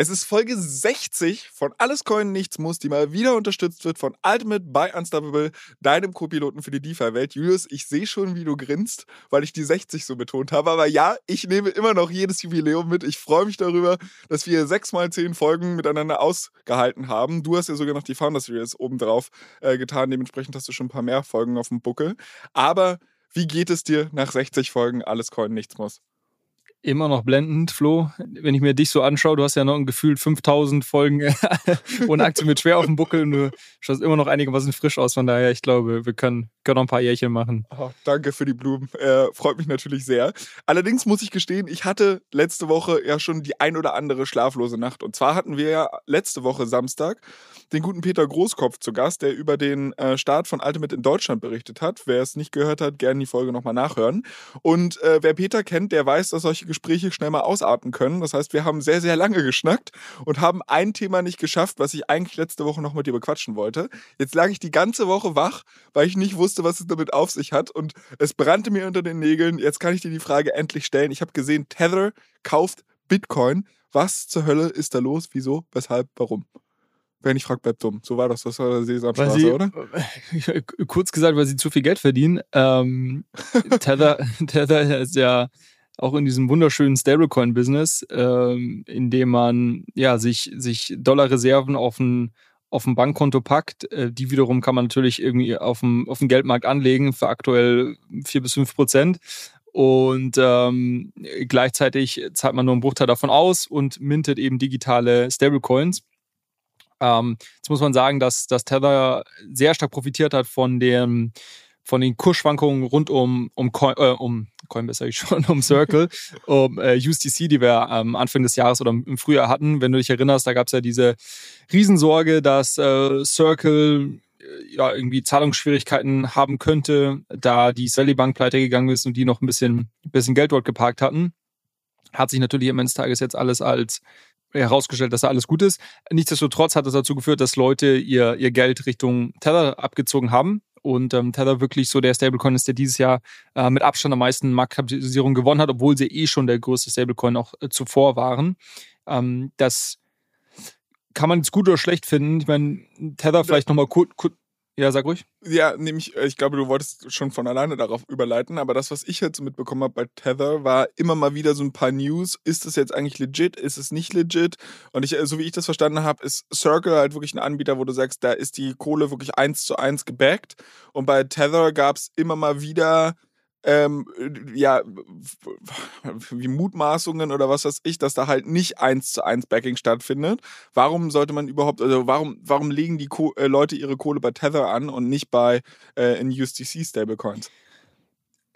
Es ist Folge 60 von Alles Coin Nichts Muss, die mal wieder unterstützt wird von Ultimate by Unstoppable, deinem Co-Piloten für die DeFi-Welt. Julius, ich sehe schon, wie du grinst, weil ich die 60 so betont habe. Aber ja, ich nehme immer noch jedes Jubiläum mit. Ich freue mich darüber, dass wir sechs mal zehn Folgen miteinander ausgehalten haben. Du hast ja sogar noch die Founder Series obendrauf äh, getan. Dementsprechend hast du schon ein paar mehr Folgen auf dem Buckel. Aber wie geht es dir nach 60 Folgen Alles Coin Nichts Muss? Immer noch blendend, Flo. Wenn ich mir dich so anschaue, du hast ja noch ein gefühlt 5000 Folgen ohne Aktie mit schwer auf dem Buckel und du schaust immer noch einigermaßen frisch aus. Von daher, ich glaube, wir können, können noch ein paar Jährchen machen. Oh, danke für die Blumen. Äh, freut mich natürlich sehr. Allerdings muss ich gestehen, ich hatte letzte Woche ja schon die ein oder andere schlaflose Nacht. Und zwar hatten wir ja letzte Woche Samstag den guten Peter Großkopf zu Gast, der über den äh, Start von Ultimate in Deutschland berichtet hat. Wer es nicht gehört hat, gerne die Folge nochmal nachhören. Und äh, wer Peter kennt, der weiß, dass solche Gespräche schnell mal ausarten können. Das heißt, wir haben sehr, sehr lange geschnackt und haben ein Thema nicht geschafft, was ich eigentlich letzte Woche noch mit dir bequatschen wollte. Jetzt lag ich die ganze Woche wach, weil ich nicht wusste, was es damit auf sich hat. Und es brannte mir unter den Nägeln. Jetzt kann ich dir die Frage endlich stellen. Ich habe gesehen, Tether kauft Bitcoin. Was zur Hölle ist da los? Wieso? Weshalb? Warum? Wer nicht fragt, bleibt dumm. So war das. Das war Sesamstraße, sie, oder? Kurz gesagt, weil sie zu viel Geld verdienen. Ähm, Tether, Tether ist ja auch in diesem wunderschönen Stablecoin-Business, ähm, in dem man ja sich, sich Dollarreserven auf ein auf ein Bankkonto packt. Äh, die wiederum kann man natürlich irgendwie auf dem, auf dem Geldmarkt anlegen für aktuell vier bis fünf Prozent. Und ähm, gleichzeitig zahlt man nur einen Bruchteil davon aus und mintet eben digitale Stablecoins. Ähm, jetzt muss man sagen, dass, dass Tether sehr stark profitiert hat von dem von den Kursschwankungen rund um, um, Coin, äh, um Coinbase, sage ich schon, um Circle, um äh, USDC, die wir am Anfang des Jahres oder im Frühjahr hatten. Wenn du dich erinnerst, da gab es ja diese Riesensorge, dass äh, Circle äh, ja irgendwie Zahlungsschwierigkeiten haben könnte, da die Sally Bank pleite gegangen ist und die noch ein bisschen, ein bisschen Geld dort geparkt hatten. Hat sich natürlich am Ende des Tages jetzt alles als herausgestellt, dass da alles gut ist. Nichtsdestotrotz hat das dazu geführt, dass Leute ihr, ihr Geld Richtung Tether abgezogen haben. Und ähm, Tether wirklich so der Stablecoin ist, der dieses Jahr äh, mit Abstand am meisten Marktkapitalisierung gewonnen hat, obwohl sie eh schon der größte Stablecoin auch äh, zuvor waren. Ähm, das kann man jetzt gut oder schlecht finden. Ich meine, Tether vielleicht nochmal kurz, ja, sag ruhig. Ja, nämlich, äh, ich glaube, du wolltest schon von alleine darauf überleiten, aber das, was ich jetzt mitbekommen habe bei Tether, war immer mal wieder so ein paar News. Ist es jetzt eigentlich legit? Ist es nicht legit? Und ich, äh, so wie ich das verstanden habe, ist Circle halt wirklich ein Anbieter, wo du sagst, da ist die Kohle wirklich eins zu eins gebackt. Und bei Tether gab es immer mal wieder ähm, ja, wie Mutmaßungen oder was weiß ich, dass da halt nicht eins zu eins Backing stattfindet. Warum sollte man überhaupt, also warum, warum legen die Ko äh, Leute ihre Kohle bei Tether an und nicht bei äh, in USDC Stablecoins?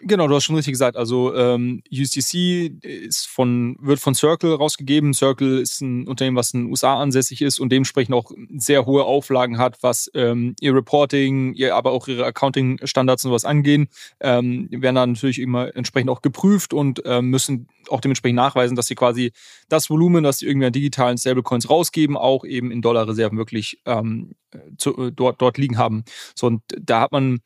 Genau, du hast schon richtig gesagt. Also ähm, USDC ist von, wird von Circle rausgegeben. Circle ist ein Unternehmen, was in den USA ansässig ist und dementsprechend auch sehr hohe Auflagen hat, was ähm, ihr Reporting, ihr, aber auch ihre Accounting-Standards und sowas angehen. Ähm, werden dann natürlich immer entsprechend auch geprüft und ähm, müssen auch dementsprechend nachweisen, dass sie quasi das Volumen, das sie irgendwie an digitalen Stablecoins rausgeben, auch eben in Dollarreserven wirklich ähm, zu, äh, dort, dort liegen haben. So, und da hat man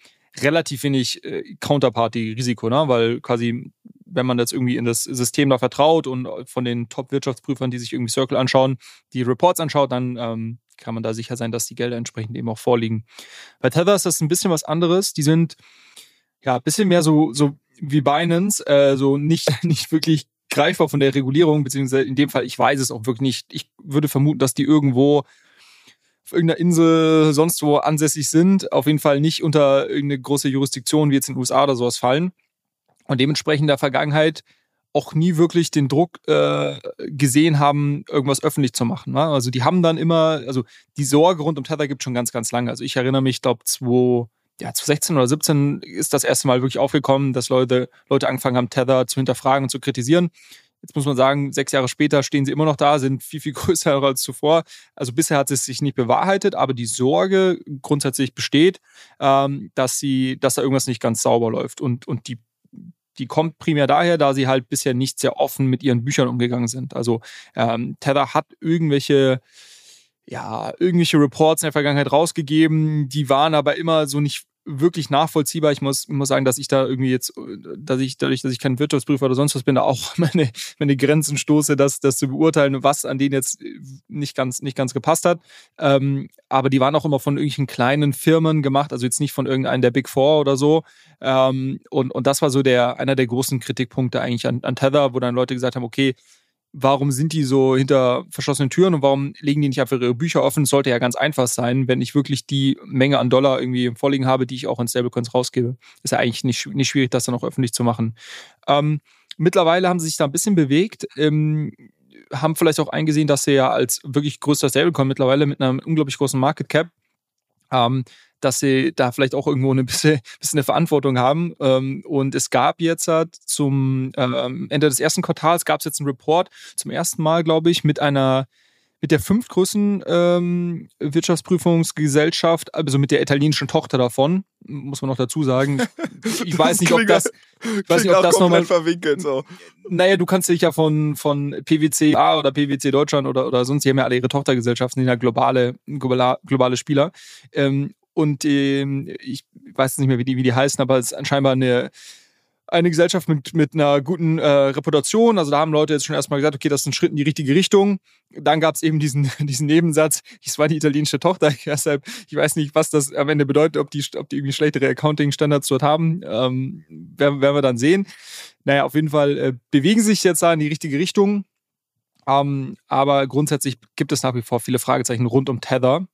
relativ wenig äh, Counterparty-Risiko, ne? weil quasi, wenn man jetzt irgendwie in das System da vertraut und von den Top-Wirtschaftsprüfern, die sich irgendwie Circle anschauen, die Reports anschaut, dann ähm, kann man da sicher sein, dass die Gelder entsprechend eben auch vorliegen. Bei Tether ist das ein bisschen was anderes. Die sind ja ein bisschen mehr so, so wie Binance, äh, so nicht, nicht wirklich greifbar von der Regulierung, beziehungsweise in dem Fall, ich weiß es auch wirklich nicht. Ich würde vermuten, dass die irgendwo auf irgendeiner Insel sonst wo ansässig sind, auf jeden Fall nicht unter irgendeine große Jurisdiktion wie jetzt in den USA oder sowas fallen und dementsprechend in der Vergangenheit auch nie wirklich den Druck äh, gesehen haben, irgendwas öffentlich zu machen. Ne? Also die haben dann immer, also die Sorge rund um Tether gibt schon ganz, ganz lange. Also ich erinnere mich, glaube ja, 2016 oder 17 ist das erste Mal wirklich aufgekommen, dass Leute, Leute angefangen haben, Tether zu hinterfragen und zu kritisieren. Jetzt muss man sagen, sechs Jahre später stehen sie immer noch da, sind viel, viel größer als zuvor. Also bisher hat es sich nicht bewahrheitet, aber die Sorge grundsätzlich besteht, ähm, dass sie, dass da irgendwas nicht ganz sauber läuft. Und, und die, die kommt primär daher, da sie halt bisher nicht sehr offen mit ihren Büchern umgegangen sind. Also ähm, Tether hat irgendwelche ja, irgendwelche Reports in der Vergangenheit rausgegeben, die waren aber immer so nicht wirklich nachvollziehbar. Ich muss, muss sagen, dass ich da irgendwie jetzt, dass ich dadurch, dass ich kein Wirtschaftsprüfer oder sonst was bin, da auch meine, meine Grenzen stoße, das, das zu beurteilen, was an denen jetzt nicht ganz, nicht ganz gepasst hat. Ähm, aber die waren auch immer von irgendwelchen kleinen Firmen gemacht, also jetzt nicht von irgendeinem der Big Four oder so. Ähm, und, und das war so der, einer der großen Kritikpunkte eigentlich an, an Tether, wo dann Leute gesagt haben, okay, warum sind die so hinter verschlossenen Türen und warum legen die nicht einfach ihre Bücher offen? Es sollte ja ganz einfach sein, wenn ich wirklich die Menge an Dollar irgendwie vorliegen habe, die ich auch in Stablecoins rausgebe. Ist ja eigentlich nicht, nicht schwierig, das dann auch öffentlich zu machen. Ähm, mittlerweile haben sie sich da ein bisschen bewegt. Ähm, haben vielleicht auch eingesehen, dass sie ja als wirklich größter Stablecoin mittlerweile mit einer unglaublich großen Market Cap ähm, dass sie da vielleicht auch irgendwo eine bisschen, bisschen eine Verantwortung haben. Ähm, und es gab jetzt halt zum ähm, Ende des ersten Quartals gab es jetzt einen Report zum ersten Mal, glaube ich, mit einer mit der fünftgrößten ähm, Wirtschaftsprüfungsgesellschaft, also mit der italienischen Tochter davon, muss man noch dazu sagen. Ich weiß nicht, ob das, ich weiß nicht, ob das nochmal verwinkelt so. Naja, du kannst dich ja von von PwC A oder PwC Deutschland oder oder sonst, die haben ja alle ihre Tochtergesellschaften, die sind ja globale globale, globale Spieler. Ähm, und ähm, ich weiß nicht mehr, wie die, wie die heißen, aber es ist anscheinend eine, eine Gesellschaft mit, mit einer guten äh, Reputation. Also da haben Leute jetzt schon erstmal gesagt, okay, das ist ein Schritt in die richtige Richtung. Dann gab es eben diesen, diesen Nebensatz, es war die italienische Tochter. Deshalb, ich weiß nicht, was das am Ende bedeutet, ob die, ob die irgendwie schlechtere Accounting-Standards dort haben. Ähm, werden, werden wir dann sehen. Naja, auf jeden Fall äh, bewegen sich jetzt da in die richtige Richtung. Ähm, aber grundsätzlich gibt es nach wie vor viele Fragezeichen rund um Tether.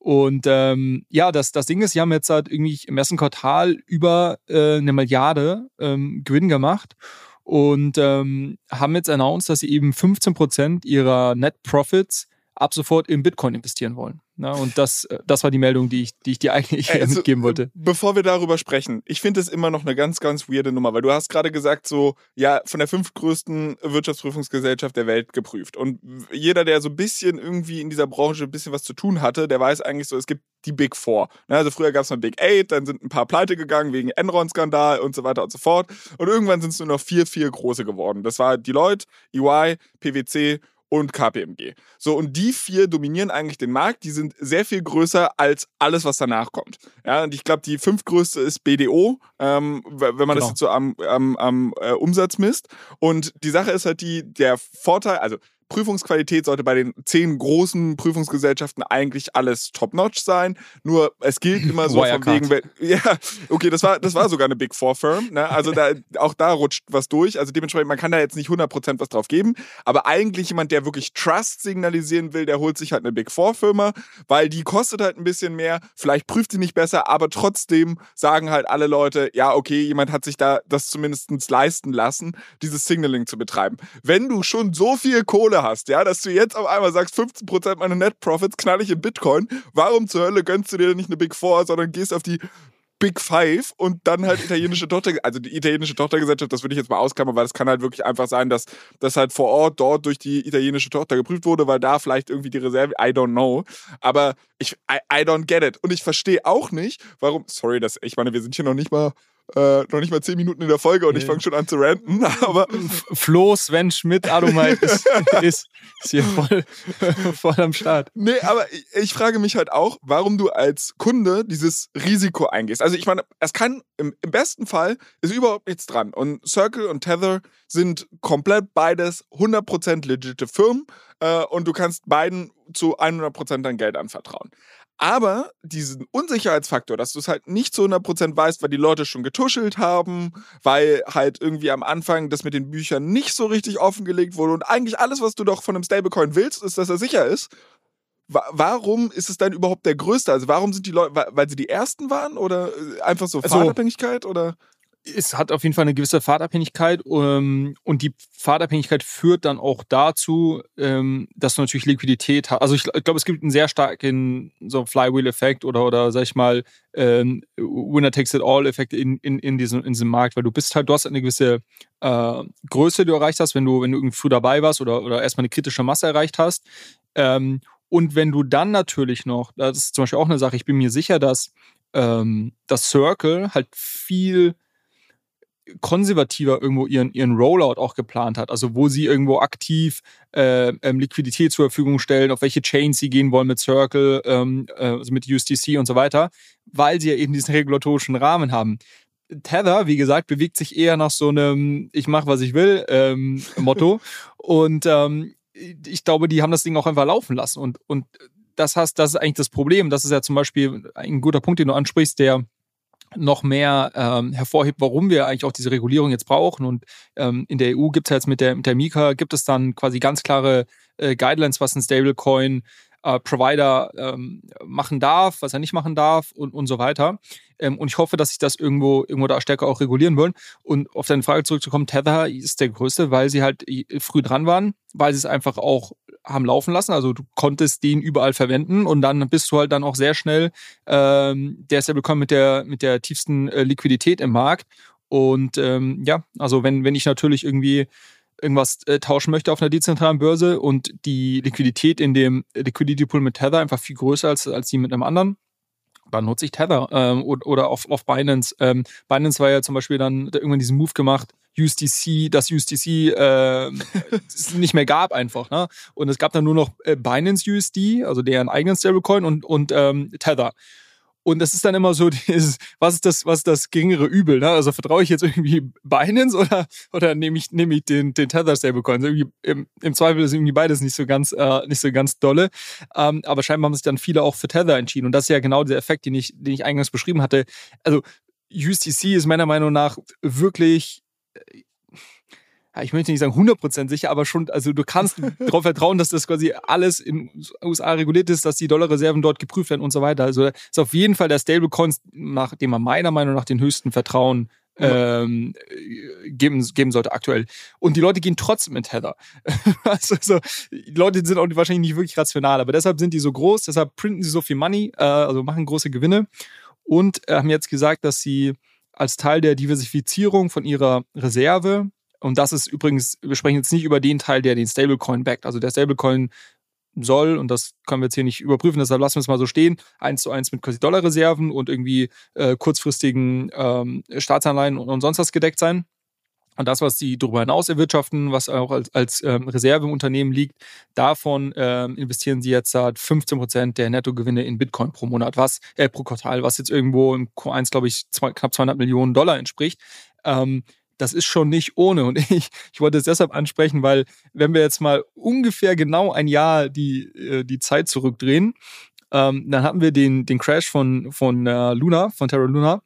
Und ähm, ja, das, das Ding ist, sie haben jetzt halt irgendwie im ersten Quartal über äh, eine Milliarde ähm, Gewinn gemacht und ähm, haben jetzt announced, dass sie eben 15 Prozent ihrer Net Profits ab sofort in Bitcoin investieren wollen. Na, und das, äh, das war die Meldung, die ich, die ich dir eigentlich also, mitgeben wollte. Bevor wir darüber sprechen, ich finde es immer noch eine ganz, ganz weirde Nummer, weil du hast gerade gesagt, so, ja, von der fünftgrößten Wirtschaftsprüfungsgesellschaft der Welt geprüft. Und jeder, der so ein bisschen irgendwie in dieser Branche ein bisschen was zu tun hatte, der weiß eigentlich so, es gibt die Big Four. Also früher gab es mal Big Eight, dann sind ein paar pleite gegangen wegen Enron-Skandal und so weiter und so fort. Und irgendwann sind es nur noch vier, vier große geworden. Das war Deloitte, EY, PwC und KPMG. So, und die vier dominieren eigentlich den Markt. Die sind sehr viel größer als alles, was danach kommt. Ja, und ich glaube, die fünftgrößte ist BDO, ähm, wenn man genau. das jetzt so am, am, am äh, Umsatz misst. Und die Sache ist halt die, der Vorteil, also Prüfungsqualität sollte bei den zehn großen Prüfungsgesellschaften eigentlich alles top-notch sein. Nur es gilt immer so von wegen, ja, okay, das war, das war sogar eine Big Four Firm. Ne? Also da, auch da rutscht was durch. Also dementsprechend, man kann da jetzt nicht 100% was drauf geben. Aber eigentlich jemand, der wirklich Trust signalisieren will, der holt sich halt eine Big Four Firma, weil die kostet halt ein bisschen mehr. Vielleicht prüft sie nicht besser, aber trotzdem sagen halt alle Leute, ja, okay, jemand hat sich da das zumindest leisten lassen, dieses Signaling zu betreiben. Wenn du schon so viel Kohle hast, ja, dass du jetzt auf einmal sagst, 15% meiner Net Profits knall ich in Bitcoin, warum zur Hölle gönnst du dir nicht eine Big Four, sondern gehst auf die Big Five und dann halt italienische Tochter, also die italienische Tochtergesellschaft, das würde ich jetzt mal ausklammern, weil es kann halt wirklich einfach sein, dass das halt vor Ort dort durch die italienische Tochter geprüft wurde, weil da vielleicht irgendwie die Reserve, I don't know. Aber ich, I, I don't get it. Und ich verstehe auch nicht, warum, sorry, das, ich meine, wir sind hier noch nicht mal äh, noch nicht mal zehn Minuten in der Folge und nee. ich fange schon an zu ranten. Aber Flo, Sven Schmidt, Adomite ist, ist, ist hier voll, voll am Start. Nee, aber ich, ich, frage mich halt auch, warum du als Kunde dieses Risiko eingehst. Also ich meine, es kann im, im besten Fall ist überhaupt nichts dran. Und Circle und Tether sind komplett beides 100% legitime Firmen äh, und du kannst beiden zu 100% dein Geld anvertrauen. Aber diesen Unsicherheitsfaktor, dass du es halt nicht zu 100% weißt, weil die Leute schon getuschelt haben, weil halt irgendwie am Anfang das mit den Büchern nicht so richtig offengelegt wurde und eigentlich alles, was du doch von einem Stablecoin willst, ist, dass er sicher ist. Warum ist es dann überhaupt der größte? Also warum sind die Leute, weil sie die ersten waren oder äh, einfach so also, Fahrtabhängigkeit oder? Es hat auf jeden Fall eine gewisse Fahrtabhängigkeit ähm, und die Fahrtabhängigkeit führt dann auch dazu, ähm, dass du natürlich Liquidität hast. Also ich, ich glaube, es gibt einen sehr starken so Flywheel-Effekt oder oder sag ich mal ähm, Winner takes it all-Effekt in, in, in, diesem, in diesem Markt, weil du bist halt, du hast eine gewisse äh, Größe, die du erreicht hast, wenn du, wenn du irgendwie früh dabei warst oder, oder erstmal eine kritische Masse erreicht hast. Ähm, und wenn du dann natürlich noch, das ist zum Beispiel auch eine Sache, ich bin mir sicher, dass ähm, das Circle halt viel konservativer irgendwo ihren, ihren Rollout auch geplant hat. Also wo sie irgendwo aktiv äh, ähm, Liquidität zur Verfügung stellen, auf welche Chains sie gehen wollen mit Circle, ähm, äh, also mit USDC und so weiter, weil sie ja eben diesen regulatorischen Rahmen haben. Tether, wie gesagt, bewegt sich eher nach so einem Ich mache, was ich will ähm, Motto. und ähm, ich glaube, die haben das Ding auch einfach laufen lassen. Und, und das heißt, das ist eigentlich das Problem. Das ist ja zum Beispiel ein guter Punkt, den du ansprichst, der noch mehr ähm, hervorhebt, warum wir eigentlich auch diese Regulierung jetzt brauchen. Und ähm, in der EU gibt es ja jetzt mit der, mit der Mika, gibt es dann quasi ganz klare äh, Guidelines, was ein Stablecoin äh, Provider ähm, machen darf, was er nicht machen darf und, und so weiter. Ähm, und ich hoffe, dass sich das irgendwo, irgendwo da stärker auch regulieren wollen. Und auf deine Frage zurückzukommen, Tether ist der größte, weil sie halt früh dran waren, weil sie es einfach auch haben laufen lassen. Also du konntest den überall verwenden und dann bist du halt dann auch sehr schnell ähm, der Stablecoin mit der, mit der tiefsten äh, Liquidität im Markt. Und ähm, ja, also wenn, wenn ich natürlich irgendwie irgendwas äh, tauschen möchte auf einer dezentralen Börse und die Liquidität in dem Liquidity Pool mit Tether einfach viel größer als, als die mit einem anderen, dann nutze ich Tether ähm, oder auf, auf Binance. Ähm, Binance war ja zum Beispiel dann irgendwann diesen Move gemacht, USDC, das USDC äh, nicht mehr gab einfach. Ne? Und es gab dann nur noch äh, Binance USD, also deren eigenen Stablecoin und, und ähm, Tether. Und das ist dann immer so, dieses, was ist das, was ist das geringere Übel? Ne? Also vertraue ich jetzt irgendwie Binance oder, oder nehme ich, nehme ich den, den Tether Stablecoin? Also im, Im Zweifel ist irgendwie beides nicht so ganz, äh, nicht so ganz dolle. Ähm, aber scheinbar haben sich dann viele auch für Tether entschieden. Und das ist ja genau der Effekt, den ich, den ich eingangs beschrieben hatte. Also USDC ist meiner Meinung nach wirklich äh, ich möchte nicht sagen 100% sicher, aber schon, also du kannst darauf vertrauen, dass das quasi alles in den USA reguliert ist, dass die Dollarreserven dort geprüft werden und so weiter. Also ist auf jeden Fall der Stablecoin, nach dem man meiner Meinung nach den höchsten Vertrauen ähm, geben, geben sollte aktuell. Und die Leute gehen trotzdem in Tether. also, so, die Leute sind auch wahrscheinlich nicht wirklich rational, aber deshalb sind die so groß, deshalb printen sie so viel Money, äh, also machen große Gewinne und äh, haben jetzt gesagt, dass sie als Teil der Diversifizierung von ihrer Reserve und das ist übrigens, wir sprechen jetzt nicht über den Teil, der den Stablecoin backt. Also der Stablecoin soll, und das können wir jetzt hier nicht überprüfen, deshalb lassen wir es mal so stehen, eins zu eins mit quasi Dollarreserven und irgendwie äh, kurzfristigen ähm, Staatsanleihen und, und sonst was gedeckt sein. Und das, was sie darüber hinaus erwirtschaften, was auch als, als ähm, Reserve im Unternehmen liegt, davon ähm, investieren sie jetzt 15 Prozent der Nettogewinne in Bitcoin pro Monat, was äh, pro Quartal, was jetzt irgendwo im Q1, glaube ich, zwei, knapp 200 Millionen Dollar entspricht. Ähm, das ist schon nicht ohne. Und ich, ich wollte es deshalb ansprechen, weil wenn wir jetzt mal ungefähr genau ein Jahr die, äh, die Zeit zurückdrehen, ähm, dann hatten wir den, den Crash von, von äh, Luna, von Terra Luna.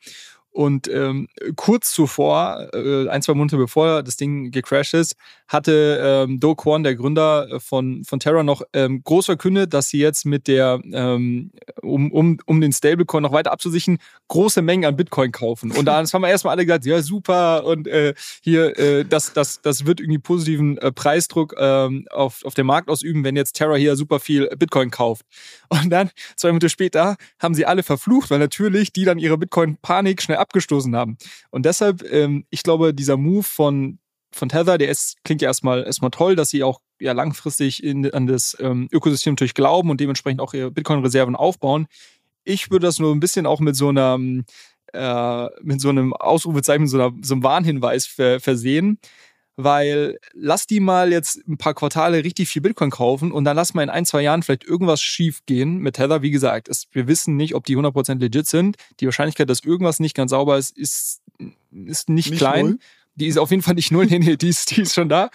Und ähm, kurz zuvor, äh, ein, zwei Monate bevor das Ding gecrashed ist, hatte ähm, Do Kwon, der Gründer äh, von, von Terra, noch ähm, groß verkündet, dass sie jetzt mit der, ähm, um, um, um den Stablecoin noch weiter abzusichern, große Mengen an Bitcoin kaufen. Und da haben wir erstmal alle gesagt, ja, super, und äh, hier, äh, das, das, das wird irgendwie positiven äh, Preisdruck ähm, auf, auf den Markt ausüben, wenn jetzt Terra hier super viel Bitcoin kauft. Und dann, zwei Monate später, haben sie alle verflucht, weil natürlich die dann ihre Bitcoin-Panik schnell abgestoßen haben. Und deshalb, ähm, ich glaube, dieser Move von, von Tether, der ist, klingt ja erstmal, erstmal toll, dass sie auch ja langfristig in, an das ähm, Ökosystem natürlich glauben und dementsprechend auch ihre Bitcoin-Reserven aufbauen. Ich würde das nur ein bisschen auch mit so einer, äh, mit so einem Ausrufezeichen, so, so einem Warnhinweis ver versehen weil lass die mal jetzt ein paar Quartale richtig viel Bitcoin kaufen und dann lass mal in ein, zwei Jahren vielleicht irgendwas schief gehen mit Tether. Wie gesagt, es, wir wissen nicht, ob die 100% legit sind. Die Wahrscheinlichkeit, dass irgendwas nicht ganz sauber ist, ist, ist nicht, nicht klein. Null. Die ist auf jeden Fall nicht null, nee, nee, die ist, die ist schon da.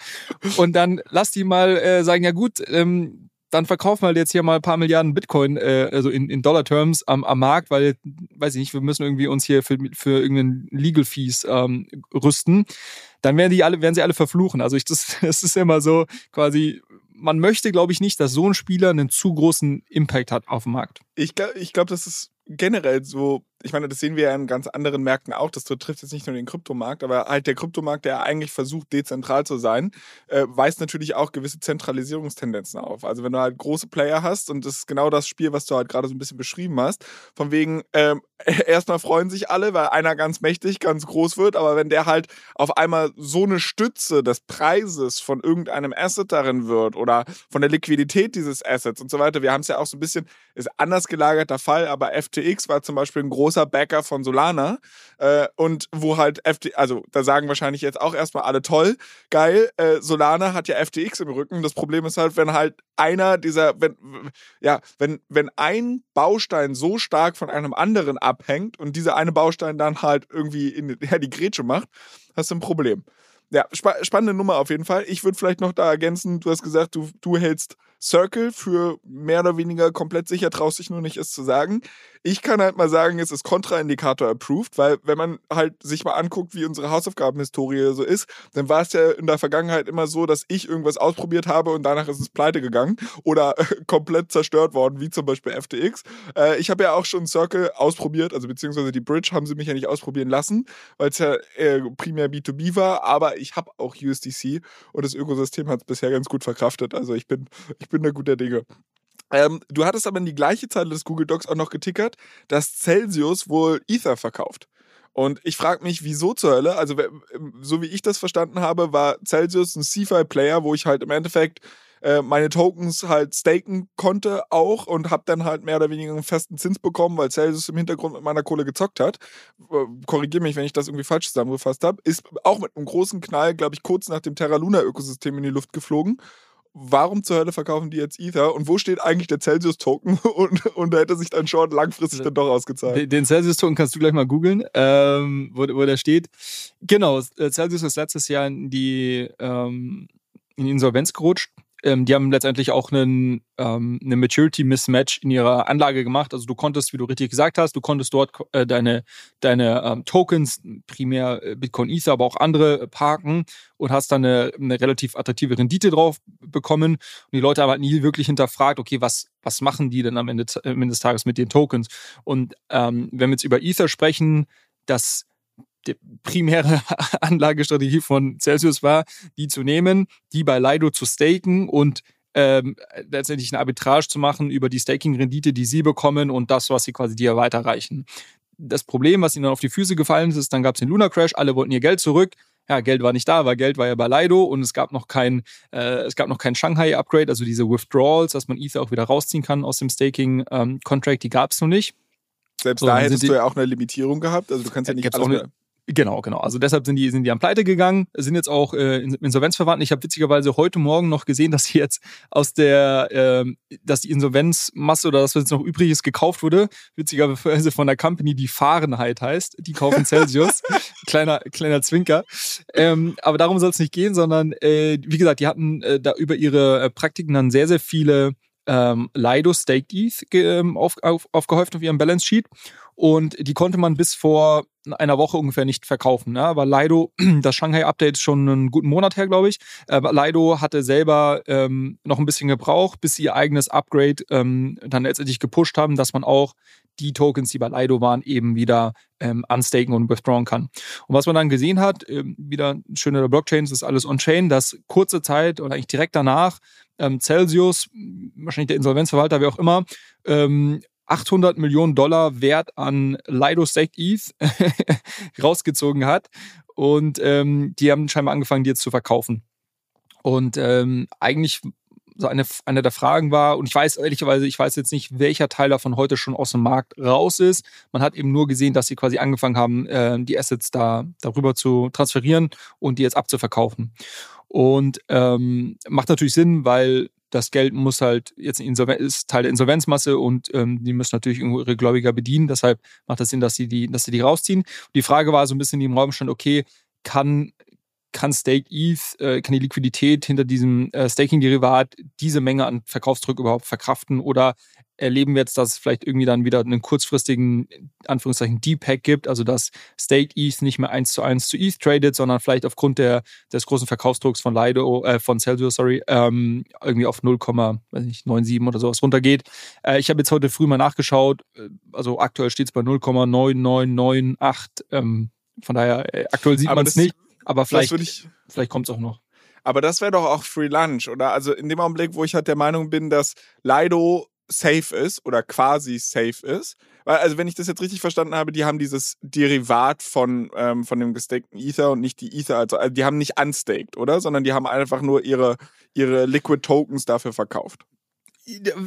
Und dann lass die mal äh, sagen, ja gut, ähm, dann verkaufen wir halt jetzt hier mal ein paar Milliarden Bitcoin, äh, also in, in Dollar-Terms am, am Markt, weil, weiß ich nicht, wir müssen irgendwie uns hier für, für irgendeinen Legal Fees ähm, rüsten dann werden die alle, werden sie alle verfluchen. Also ich, das, das ist immer so quasi, man möchte, glaube ich, nicht, dass so ein Spieler einen zu großen Impact hat auf dem Markt. Ich glaube, ich glaub, das ist generell so ich meine, das sehen wir ja in ganz anderen Märkten auch. Das trifft jetzt nicht nur den Kryptomarkt, aber halt der Kryptomarkt, der eigentlich versucht, dezentral zu sein, äh, weist natürlich auch gewisse Zentralisierungstendenzen auf. Also wenn du halt große Player hast und das ist genau das Spiel, was du halt gerade so ein bisschen beschrieben hast, von wegen, ähm, erstmal freuen sich alle, weil einer ganz mächtig, ganz groß wird, aber wenn der halt auf einmal so eine Stütze des Preises von irgendeinem Asset darin wird oder von der Liquidität dieses Assets und so weiter, wir haben es ja auch so ein bisschen, ist anders gelagerter Fall, aber FTX war zum Beispiel ein großer Backer von Solana äh, und wo halt FTX, also da sagen wahrscheinlich jetzt auch erstmal alle toll, geil, äh, Solana hat ja FTX im Rücken. Das Problem ist halt, wenn halt einer dieser, wenn, ja, wenn, wenn ein Baustein so stark von einem anderen abhängt und dieser eine Baustein dann halt irgendwie in ja, die Grätsche macht, hast du ein Problem. Ja, spa spannende Nummer auf jeden Fall. Ich würde vielleicht noch da ergänzen, du hast gesagt, du, du hältst Circle für mehr oder weniger komplett sicher, traust dich nur nicht, es zu sagen. Ich kann halt mal sagen, es ist Kontraindikator approved, weil wenn man halt sich mal anguckt, wie unsere Hausaufgabenhistorie so ist, dann war es ja in der Vergangenheit immer so, dass ich irgendwas ausprobiert habe und danach ist es pleite gegangen oder komplett zerstört worden, wie zum Beispiel FTX. Äh, ich habe ja auch schon Circle ausprobiert, also beziehungsweise die Bridge haben sie mich ja nicht ausprobieren lassen, weil es ja äh, primär B2B war, aber ich habe auch USDC und das Ökosystem hat es bisher ganz gut verkraftet. Also ich bin, ich bin da guter Dinge. Ähm, du hattest aber in die gleiche Zeile des Google Docs auch noch getickert, dass Celsius wohl Ether verkauft. Und ich frage mich, wieso zur Hölle? Also, ähm, so wie ich das verstanden habe, war Celsius ein CFI-Player, wo ich halt im Endeffekt äh, meine Tokens halt staken konnte auch und habe dann halt mehr oder weniger einen festen Zins bekommen, weil Celsius im Hintergrund mit meiner Kohle gezockt hat. Korrigiere mich, wenn ich das irgendwie falsch zusammengefasst habe. Ist auch mit einem großen Knall, glaube ich, kurz nach dem Terra Luna-Ökosystem in die Luft geflogen warum zur Hölle verkaufen die jetzt Ether und wo steht eigentlich der Celsius-Token und, und da hätte sich dann Short langfristig dann doch ausgezahlt. Den Celsius-Token kannst du gleich mal googeln, ähm, wo, wo der steht. Genau, äh, Celsius ist letztes Jahr in die, ähm, in die Insolvenz gerutscht ähm, die haben letztendlich auch einen, ähm, eine Maturity-Mismatch in ihrer Anlage gemacht. Also du konntest, wie du richtig gesagt hast, du konntest dort äh, deine, deine ähm, Tokens, primär äh, Bitcoin Ether, aber auch andere äh, parken und hast dann eine, eine relativ attraktive Rendite drauf bekommen. Und die Leute haben halt nie wirklich hinterfragt, okay, was, was machen die denn am Ende, am Ende des Tages mit den Tokens? Und ähm, wenn wir jetzt über Ether sprechen, das die primäre Anlagestrategie von Celsius war, die zu nehmen, die bei Lido zu staken und ähm, letztendlich eine Arbitrage zu machen über die Staking-Rendite, die sie bekommen und das, was sie quasi dir weiterreichen. Das Problem, was ihnen dann auf die Füße gefallen ist, ist, dann gab es den Luna Crash, alle wollten ihr Geld zurück. Ja, Geld war nicht da, weil Geld war ja bei Lido und es gab noch kein, äh, es gab noch kein Shanghai-Upgrade, also diese Withdrawals, dass man Ether auch wieder rausziehen kann aus dem Staking-Contract, ähm, die gab es noch nicht. Selbst so, da hättest du ja auch eine Limitierung gehabt. Also du kannst ja nicht alles eine, Genau, genau. Also deshalb sind die, sind die am Pleite gegangen, sind jetzt auch äh, insolvenzverwandt. Ich habe witzigerweise heute Morgen noch gesehen, dass sie jetzt aus der, äh, dass die Insolvenzmasse oder das, was jetzt noch übrig ist, gekauft wurde. Witzigerweise von der Company, die Fahrenheit heißt. Die kaufen Celsius. kleiner, kleiner Zwinker. Ähm, aber darum soll es nicht gehen, sondern äh, wie gesagt, die hatten äh, da über ihre äh, Praktiken dann sehr, sehr viele ähm, Lido Staked ETH ähm, auf, auf, aufgehäuft auf ihrem Balance Sheet. Und die konnte man bis vor einer Woche ungefähr nicht verkaufen. Ne? Aber Lido, das Shanghai-Update ist schon einen guten Monat her, glaube ich. Aber Lido hatte selber ähm, noch ein bisschen gebraucht, bis sie ihr eigenes Upgrade ähm, dann letztendlich gepusht haben, dass man auch die Tokens, die bei Lido waren, eben wieder ähm, unstaken und withdrawn kann. Und was man dann gesehen hat, ähm, wieder schöne Blockchains, ist alles on-chain, dass kurze Zeit oder eigentlich direkt danach ähm, Celsius, wahrscheinlich der Insolvenzverwalter, wer auch immer, ähm, 800 Millionen Dollar Wert an Lido Staked ETH rausgezogen hat. Und ähm, die haben scheinbar angefangen, die jetzt zu verkaufen. Und ähm, eigentlich so eine, eine der Fragen war, und ich weiß ehrlicherweise, ich weiß jetzt nicht, welcher Teil davon heute schon aus dem Markt raus ist. Man hat eben nur gesehen, dass sie quasi angefangen haben, äh, die Assets da darüber zu transferieren und die jetzt abzuverkaufen. Und ähm, macht natürlich Sinn, weil das Geld muss halt jetzt ist Teil der Insolvenzmasse und ähm, die müssen natürlich ihre Gläubiger bedienen. Deshalb macht das Sinn, dass sie die, dass sie die rausziehen. Die Frage war so ein bisschen, die im Raum stand, okay, kann kann Stake ETH, äh, kann die Liquidität hinter diesem äh, Staking-Derivat diese Menge an Verkaufsdruck überhaupt verkraften? Oder erleben wir jetzt, dass es vielleicht irgendwie dann wieder einen kurzfristigen, Anführungszeichen, Deep-Hack gibt, also dass State ETH nicht mehr eins zu eins zu ETH tradet, sondern vielleicht aufgrund der, des großen Verkaufsdrucks von Lido, äh, von Celsius, sorry, ähm, irgendwie auf 0,97 oder sowas runtergeht. Äh, ich habe jetzt heute früh mal nachgeschaut, äh, also aktuell steht es bei 0,9998, ähm, von daher, äh, aktuell sieht man es nicht, aber vielleicht, vielleicht kommt es auch noch. Aber das wäre doch auch Free Lunch, oder? Also in dem Augenblick, wo ich halt der Meinung bin, dass Lido safe ist oder quasi safe ist. Weil, also wenn ich das jetzt richtig verstanden habe, die haben dieses Derivat von, ähm, von dem gestakten Ether und nicht die Ether, also, also die haben nicht unstaked, oder? Sondern die haben einfach nur ihre, ihre Liquid Tokens dafür verkauft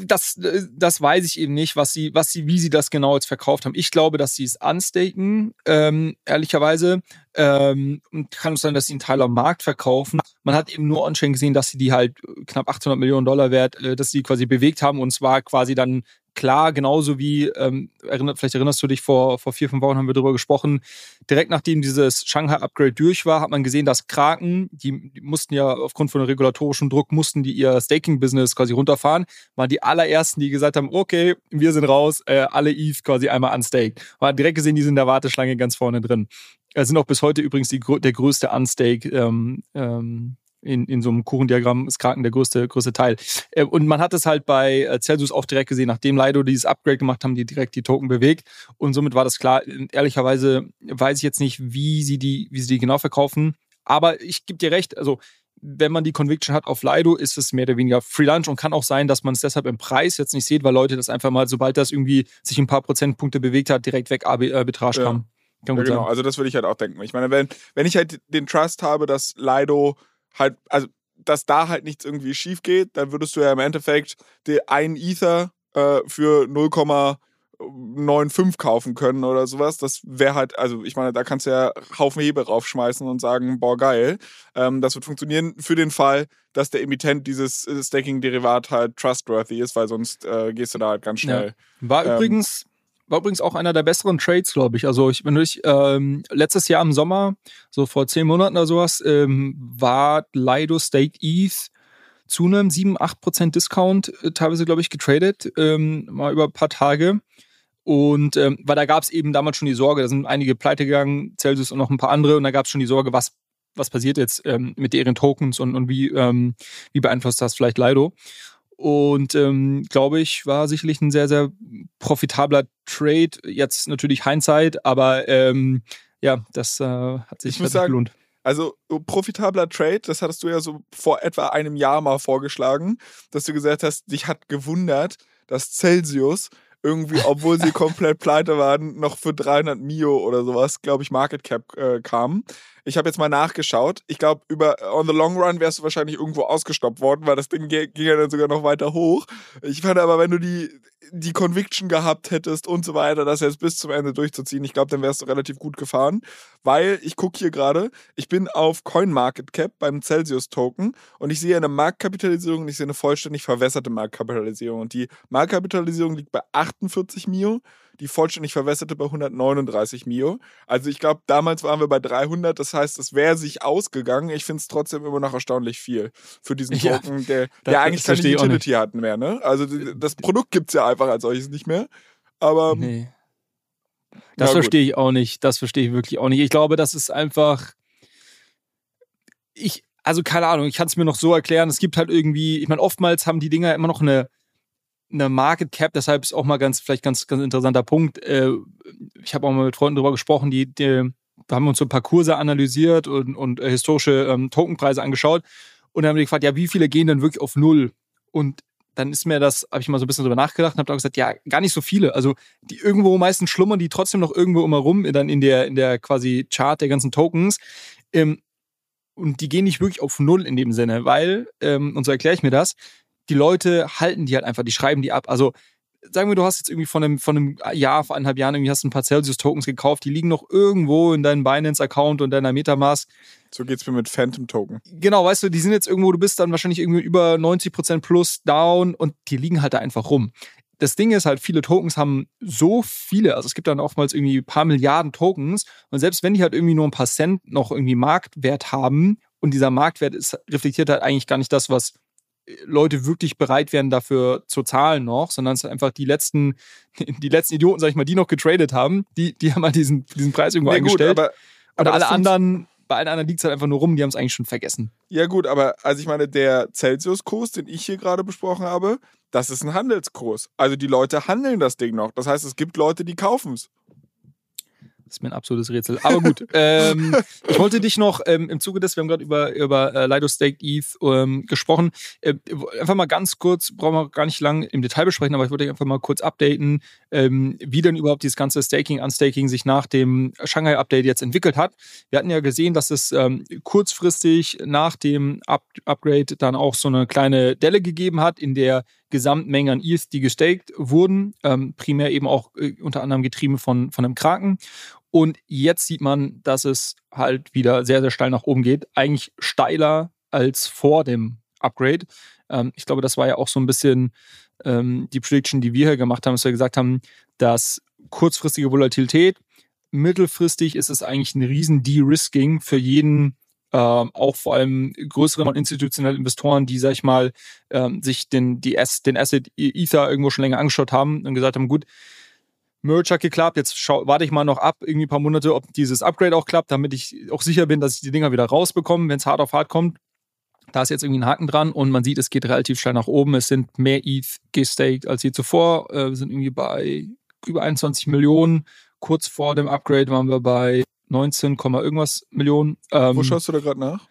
das, das weiß ich eben nicht, was sie, was sie, wie sie das genau jetzt verkauft haben. Ich glaube, dass sie es unstaken, ähm, ehrlicherweise. Ähm, und kann es sein, dass sie einen Teil am Markt verkaufen. Man hat eben nur on-chain gesehen, dass sie die halt knapp 800 Millionen Dollar wert, äh, dass sie quasi bewegt haben und zwar quasi dann klar, genauso wie, ähm, erinnert, vielleicht erinnerst du dich, vor, vor vier, fünf Wochen haben wir darüber gesprochen, direkt nachdem dieses Shanghai-Upgrade durch war, hat man gesehen, dass Kraken, die, die mussten ja aufgrund von regulatorischem Druck, mussten die ihr Staking-Business quasi runterfahren, waren die allerersten, die gesagt haben, okay, wir sind raus, äh, alle ETH quasi einmal unstaked. Man hat direkt gesehen, die sind in der Warteschlange ganz vorne drin. Sind auch bis heute übrigens die, der größte Unstake ähm, ähm, in, in so einem Kuchendiagramm ist Kraken der größte, größte Teil. Äh, und man hat es halt bei äh, Celsius auch direkt gesehen, nachdem Lido dieses Upgrade gemacht haben, die direkt die Token bewegt. Und somit war das klar. Ehrlicherweise weiß ich jetzt nicht, wie sie die, wie sie die genau verkaufen. Aber ich gebe dir recht, also wenn man die Conviction hat auf Lido, ist es mehr oder weniger Free Lunch und kann auch sein, dass man es deshalb im Preis jetzt nicht sieht, weil Leute das einfach mal, sobald das irgendwie sich ein paar Prozentpunkte bewegt hat, direkt weg Arbitrage ja. haben. Kann ja, genau, sein. also das würde ich halt auch denken. Ich meine, wenn, wenn ich halt den Trust habe, dass Lido halt, also dass da halt nichts irgendwie schief geht, dann würdest du ja im Endeffekt den einen Ether äh, für 0,95 kaufen können oder sowas. Das wäre halt, also ich meine, da kannst du ja Haufen Hebe raufschmeißen und sagen, boah, geil. Ähm, das wird funktionieren für den Fall, dass der Emittent dieses äh, Staking-Derivat halt trustworthy ist, weil sonst äh, gehst du da halt ganz schnell. Ja. War ähm, übrigens war übrigens auch einer der besseren Trades, glaube ich. Also ich, wenn du dich ähm, letztes Jahr im Sommer, so vor zehn Monaten oder sowas, ähm, war Lido State ETH zu einem 7, 8% Discount äh, teilweise, glaube ich, getradet, ähm, mal über ein paar Tage. Und ähm, weil da gab es eben damals schon die Sorge, da sind einige pleite gegangen, Celsius und noch ein paar andere, und da gab es schon die Sorge, was, was passiert jetzt ähm, mit deren Tokens und, und wie, ähm, wie beeinflusst das vielleicht Lido. Und ähm, glaube ich, war sicherlich ein sehr, sehr profitabler Trade. Jetzt natürlich Hindsight, aber ähm, ja, das äh, hat sich, sagen, gelohnt. Also profitabler Trade, das hattest du ja so vor etwa einem Jahr mal vorgeschlagen, dass du gesagt hast, dich hat gewundert, dass Celsius irgendwie, obwohl sie komplett pleite waren, noch für 300 Mio oder sowas, glaube ich, Market Cap äh, kamen. Ich habe jetzt mal nachgeschaut. Ich glaube, über On the Long Run wärst du wahrscheinlich irgendwo ausgestoppt worden, weil das Ding ging ja dann sogar noch weiter hoch. Ich fand aber, wenn du die, die Conviction gehabt hättest und so weiter, das jetzt bis zum Ende durchzuziehen, ich glaube, dann wärst du relativ gut gefahren. Weil ich gucke hier gerade, ich bin auf CoinMarketCap beim Celsius Token und ich sehe eine Marktkapitalisierung und ich sehe eine vollständig verwässerte Marktkapitalisierung. Und die Marktkapitalisierung liegt bei 48 Mio die vollständig verwässerte bei 139 Mio. Also ich glaube, damals waren wir bei 300, das heißt, es wäre sich ausgegangen. Ich finde es trotzdem immer noch erstaunlich viel für diesen Token, ja, der, der eigentlich keine Utility hat mehr. Ne? Also das Produkt gibt es ja einfach als solches nicht mehr. Aber nee. Das verstehe ich auch nicht. Das verstehe ich wirklich auch nicht. Ich glaube, das ist einfach. Ich, also keine Ahnung, ich kann es mir noch so erklären. Es gibt halt irgendwie, ich meine, oftmals haben die Dinger immer noch eine eine Market Cap, deshalb ist auch mal ganz, vielleicht ganz, ganz interessanter Punkt. Äh, ich habe auch mal mit Freunden darüber gesprochen, die, die haben uns so ein paar Kurse analysiert und, und äh, historische ähm, Tokenpreise angeschaut und dann haben wir gefragt, ja, wie viele gehen denn wirklich auf Null? Und dann ist mir das, habe ich mal so ein bisschen drüber nachgedacht und habe gesagt, ja, gar nicht so viele. Also die irgendwo meistens schlummern die trotzdem noch irgendwo immer rum, dann in der, in der quasi Chart der ganzen Tokens. Ähm, und die gehen nicht wirklich auf Null in dem Sinne, weil, ähm, und so erkläre ich mir das, die Leute halten die halt einfach, die schreiben die ab. Also sagen wir, du hast jetzt irgendwie von einem, von einem Jahr, vor eineinhalb Jahren irgendwie hast ein paar Celsius-Tokens gekauft, die liegen noch irgendwo in deinem Binance-Account und deiner Metamask. So geht's mir mit Phantom-Token. Genau, weißt du, die sind jetzt irgendwo, du bist dann wahrscheinlich irgendwie über 90% plus down und die liegen halt da einfach rum. Das Ding ist halt, viele Tokens haben so viele, also es gibt dann oftmals irgendwie ein paar Milliarden Tokens und selbst wenn die halt irgendwie nur ein paar Cent noch irgendwie Marktwert haben und dieser Marktwert ist, reflektiert halt eigentlich gar nicht das, was Leute wirklich bereit wären, dafür zu zahlen noch, sondern es einfach die letzten, die letzten Idioten, sag ich mal, die noch getradet haben, die, die haben halt diesen, diesen Preis irgendwo nee, eingestellt. Gut, aber, aber Und alle anderen, bei allen anderen liegt es halt einfach nur rum, die haben es eigentlich schon vergessen. Ja, gut, aber also ich meine, der Celsius-Kurs, den ich hier gerade besprochen habe, das ist ein Handelskurs. Also die Leute handeln das Ding noch. Das heißt, es gibt Leute, die kaufen es. Das ist mir ein absolutes Rätsel. Aber gut, ähm, ich wollte dich noch ähm, im Zuge des, wir haben gerade über, über äh, Lido Staked ETH ähm, gesprochen, äh, einfach mal ganz kurz, brauchen wir gar nicht lang im Detail besprechen, aber ich wollte dich einfach mal kurz updaten, ähm, wie denn überhaupt dieses ganze Staking, Unstaking sich nach dem Shanghai-Update jetzt entwickelt hat. Wir hatten ja gesehen, dass es ähm, kurzfristig nach dem Up Upgrade dann auch so eine kleine Delle gegeben hat, in der Gesamtmenge an ETH, die gestaked wurden, ähm, primär eben auch äh, unter anderem getrieben von, von einem Kraken. Und jetzt sieht man, dass es halt wieder sehr, sehr steil nach oben geht. Eigentlich steiler als vor dem Upgrade. Ähm, ich glaube, das war ja auch so ein bisschen ähm, die Prediction, die wir hier gemacht haben, dass wir gesagt haben, dass kurzfristige Volatilität, mittelfristig ist es eigentlich ein riesen De-Risking für jeden, ähm, auch vor allem größere und institutionelle Investoren, die, sag ich mal, ähm, sich den, die den Asset Ether irgendwo schon länger angeschaut haben und gesagt haben, gut, Merch hat geklappt, jetzt schau, warte ich mal noch ab, irgendwie ein paar Monate, ob dieses Upgrade auch klappt, damit ich auch sicher bin, dass ich die Dinger wieder rausbekomme, wenn es hart auf hart kommt. Da ist jetzt irgendwie ein Haken dran und man sieht, es geht relativ schnell nach oben. Es sind mehr ETH gestaked als je zuvor. Äh, wir sind irgendwie bei über 21 Millionen. Kurz vor dem Upgrade waren wir bei 19, irgendwas Millionen. Ähm, Wo schaust du da gerade nach?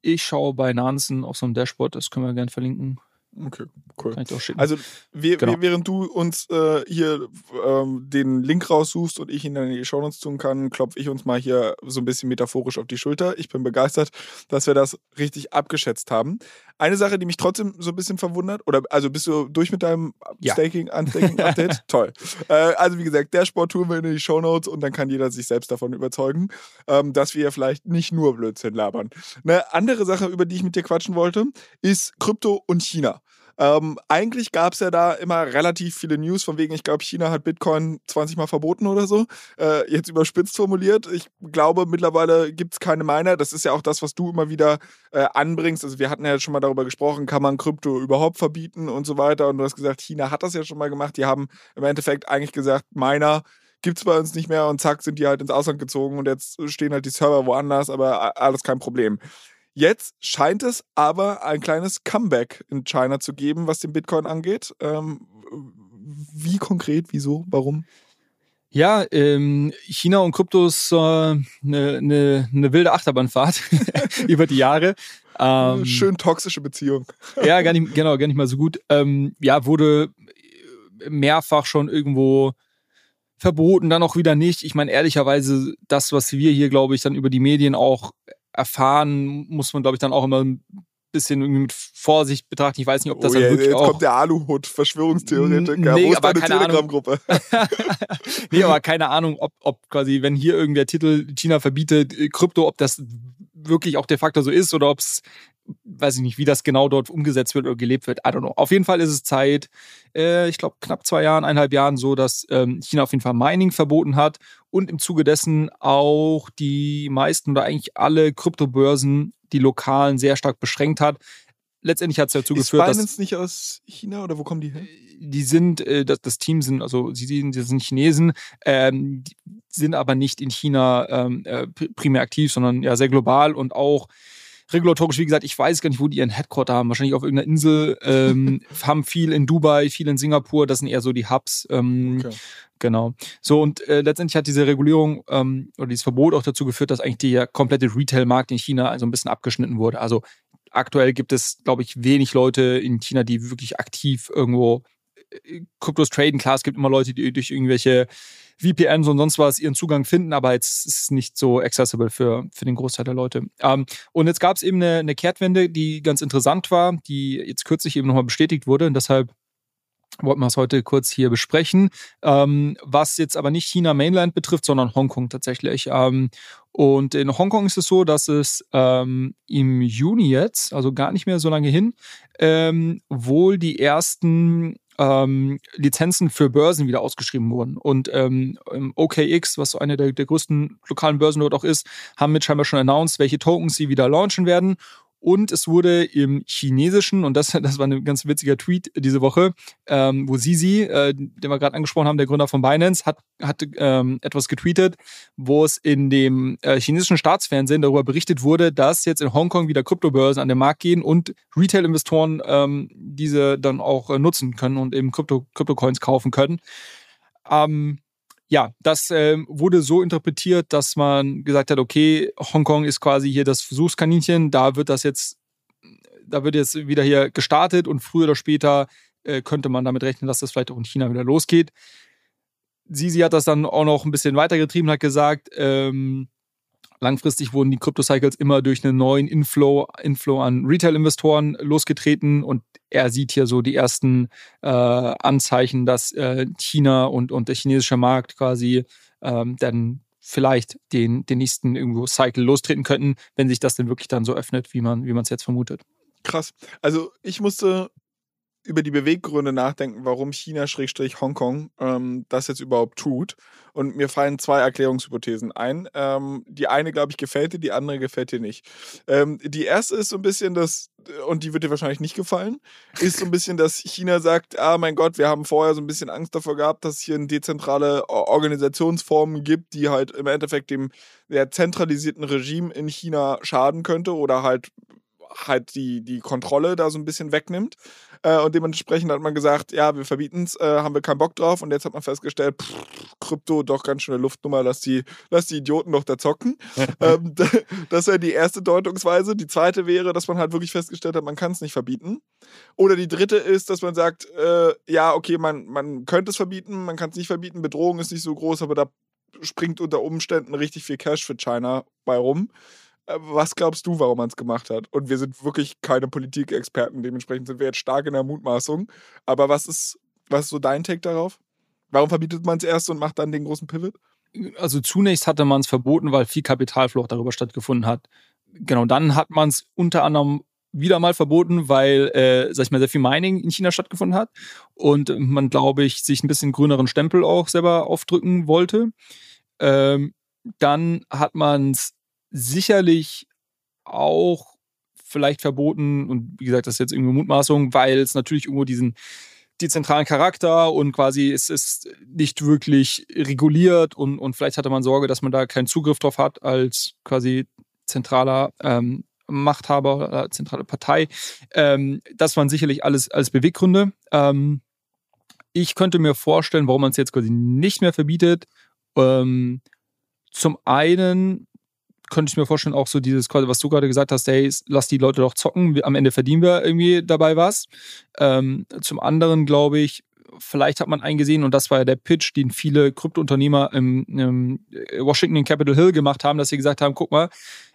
Ich schaue bei Nansen auf so einem Dashboard, das können wir gerne verlinken. Okay, cool. Kann ich auch schicken. Also, wir, genau. während du uns äh, hier ähm, den Link raussuchst und ich ihn dann in die Show Notes tun kann, klopfe ich uns mal hier so ein bisschen metaphorisch auf die Schulter. Ich bin begeistert, dass wir das richtig abgeschätzt haben. Eine Sache, die mich trotzdem so ein bisschen verwundert, oder also bist du durch mit deinem ja. Staking, Unstaking Update? Toll. Äh, also, wie gesagt, der Sport tun wir in die Show Notes und dann kann jeder sich selbst davon überzeugen, ähm, dass wir vielleicht nicht nur Blödsinn labern. Eine andere Sache, über die ich mit dir quatschen wollte, ist Krypto und China. Ähm, eigentlich gab es ja da immer relativ viele News, von wegen, ich glaube, China hat Bitcoin 20 Mal verboten oder so. Äh, jetzt überspitzt formuliert. Ich glaube, mittlerweile gibt es keine Miner. Das ist ja auch das, was du immer wieder äh, anbringst. Also wir hatten ja schon mal darüber gesprochen, kann man Krypto überhaupt verbieten und so weiter. Und du hast gesagt, China hat das ja schon mal gemacht. Die haben im Endeffekt eigentlich gesagt, Miner gibt es bei uns nicht mehr und zack, sind die halt ins Ausland gezogen und jetzt stehen halt die Server woanders, aber alles kein Problem. Jetzt scheint es aber ein kleines Comeback in China zu geben, was den Bitcoin angeht. Ähm, wie konkret, wieso, warum? Ja, ähm, China und Krypto ist eine äh, ne, ne, ne wilde Achterbahnfahrt über die Jahre. Ähm, Schön toxische Beziehung. ja, gar nicht, genau, gar nicht mal so gut. Ähm, ja, wurde mehrfach schon irgendwo verboten, dann auch wieder nicht. Ich meine, ehrlicherweise, das, was wir hier, glaube ich, dann über die Medien auch erfahren, muss man, glaube ich, dann auch immer ein bisschen irgendwie mit Vorsicht betrachten. Ich weiß nicht, ob das oh, dann yeah, wirklich jetzt auch... kommt der Aluhut, Verschwörungstheoretiker. Nee, Wo ist deine Telegram-Gruppe? nee, aber keine Ahnung, ob, ob quasi, wenn hier irgendwer Titel China verbietet, äh, Krypto, ob das wirklich auch de facto so ist oder ob es weiß ich nicht, wie das genau dort umgesetzt wird oder gelebt wird. I don't know. Auf jeden Fall ist es Zeit, äh, ich glaube, knapp zwei Jahren, eineinhalb Jahren so, dass ähm, China auf jeden Fall Mining verboten hat und im Zuge dessen auch die meisten oder eigentlich alle Kryptobörsen, die lokalen, sehr stark beschränkt hat. Letztendlich hat es dazu ist geführt, Binance dass. nicht aus China oder wo kommen die her? Die sind, äh, das, das Team sind, also sie sind, sie sind Chinesen, ähm, sind aber nicht in China ähm, äh, primär aktiv, sondern ja sehr global und auch regulatorisch, wie gesagt, ich weiß gar nicht, wo die ihren Headquarter haben. Wahrscheinlich auf irgendeiner Insel. Ähm, haben viel in Dubai, viel in Singapur. Das sind eher so die Hubs. Ähm, okay. Genau. So, und äh, letztendlich hat diese Regulierung ähm, oder dieses Verbot auch dazu geführt, dass eigentlich der komplette Retail-Markt in China also ein bisschen abgeschnitten wurde. Also aktuell gibt es, glaube ich, wenig Leute in China, die wirklich aktiv irgendwo Kryptos traden. Klar, es gibt immer Leute, die durch irgendwelche VPNs und sonst was ihren Zugang finden, aber jetzt ist es nicht so accessible für, für den Großteil der Leute. Ähm, und jetzt gab es eben eine, eine Kehrtwende, die ganz interessant war, die jetzt kürzlich eben nochmal bestätigt wurde und deshalb wollten wir es heute kurz hier besprechen, ähm, was jetzt aber nicht China Mainland betrifft, sondern Hongkong tatsächlich. Ähm, und in Hongkong ist es so, dass es ähm, im Juni jetzt, also gar nicht mehr so lange hin, ähm, wohl die ersten ähm, Lizenzen für Börsen wieder ausgeschrieben wurden. Und ähm, OKX, was so eine der, der größten lokalen Börsen dort auch ist, haben mit scheinbar schon announced, welche Tokens sie wieder launchen werden. Und es wurde im Chinesischen, und das, das war ein ganz witziger Tweet diese Woche, ähm, wo Sisi, äh, den wir gerade angesprochen haben, der Gründer von Binance, hat, hat ähm, etwas getweetet, wo es in dem äh, chinesischen Staatsfernsehen darüber berichtet wurde, dass jetzt in Hongkong wieder Kryptobörsen an den Markt gehen und Retail-Investoren ähm, diese dann auch äh, nutzen können und eben Krypto, Krypto-Coins kaufen können. Ähm, ja, das äh, wurde so interpretiert, dass man gesagt hat, okay, Hongkong ist quasi hier das Versuchskaninchen, da wird das jetzt, da wird jetzt wieder hier gestartet und früher oder später äh, könnte man damit rechnen, dass das vielleicht auch in China wieder losgeht. Sisi hat das dann auch noch ein bisschen weitergetrieben, hat gesagt, ähm, Langfristig wurden die Crypto-Cycles immer durch einen neuen Inflow, Inflow an Retail-Investoren losgetreten und er sieht hier so die ersten äh, Anzeichen, dass äh, China und, und der chinesische Markt quasi ähm, dann vielleicht den, den nächsten irgendwo Cycle lostreten könnten, wenn sich das denn wirklich dann so öffnet, wie man wie es jetzt vermutet. Krass. Also ich musste über die Beweggründe nachdenken, warum China-Hongkong ähm, das jetzt überhaupt tut. Und mir fallen zwei Erklärungshypothesen ein. Ähm, die eine, glaube ich, gefällt dir, die andere gefällt dir nicht. Ähm, die erste ist so ein bisschen das, und die wird dir wahrscheinlich nicht gefallen, ist so ein bisschen, dass China sagt, ah mein Gott, wir haben vorher so ein bisschen Angst davor gehabt, dass es hier eine dezentrale Organisationsformen gibt, die halt im Endeffekt dem der zentralisierten Regime in China schaden könnte oder halt halt die, die Kontrolle da so ein bisschen wegnimmt. Äh, und dementsprechend hat man gesagt, ja, wir verbieten es, äh, haben wir keinen Bock drauf. Und jetzt hat man festgestellt, pff, Krypto doch ganz schöne Luftnummer, lass die, lass die Idioten doch da zocken. ähm, das wäre die erste Deutungsweise. Die zweite wäre, dass man halt wirklich festgestellt hat, man kann es nicht verbieten. Oder die dritte ist, dass man sagt, äh, ja, okay, man, man könnte es verbieten, man kann es nicht verbieten, Bedrohung ist nicht so groß, aber da springt unter Umständen richtig viel Cash für China bei rum. Äh, was glaubst du, warum man es gemacht hat? Und wir sind wirklich keine Politikexperten, dementsprechend sind wir jetzt stark in der Mutmaßung. Aber was ist, was ist so dein Take darauf? Warum verbietet man es erst und macht dann den großen Pivot? Also zunächst hatte man es verboten, weil viel Kapitalflucht darüber stattgefunden hat. Genau, dann hat man es unter anderem wieder mal verboten, weil, äh, sag ich mal, sehr viel Mining in China stattgefunden hat und man, glaube ich, sich ein bisschen grüneren Stempel auch selber aufdrücken wollte. Ähm, dann hat man es sicherlich auch vielleicht verboten und wie gesagt, das ist jetzt irgendwie Mutmaßung, weil es natürlich irgendwo diesen dezentralen Charakter und quasi es ist nicht wirklich reguliert und, und vielleicht hatte man Sorge, dass man da keinen Zugriff drauf hat als quasi zentraler ähm, Machthaber oder zentrale Partei. Ähm, das waren sicherlich alles als Beweggründe. Ähm, ich könnte mir vorstellen, warum man es jetzt quasi nicht mehr verbietet. Ähm, zum einen könnte ich mir vorstellen, auch so dieses, was du gerade gesagt hast, hey, lass die Leute doch zocken, am Ende verdienen wir irgendwie dabei was. Ähm, zum anderen glaube ich, vielleicht hat man eingesehen, und das war ja der Pitch, den viele Kryptounternehmer im, im Washington in Capitol Hill gemacht haben, dass sie gesagt haben, guck mal,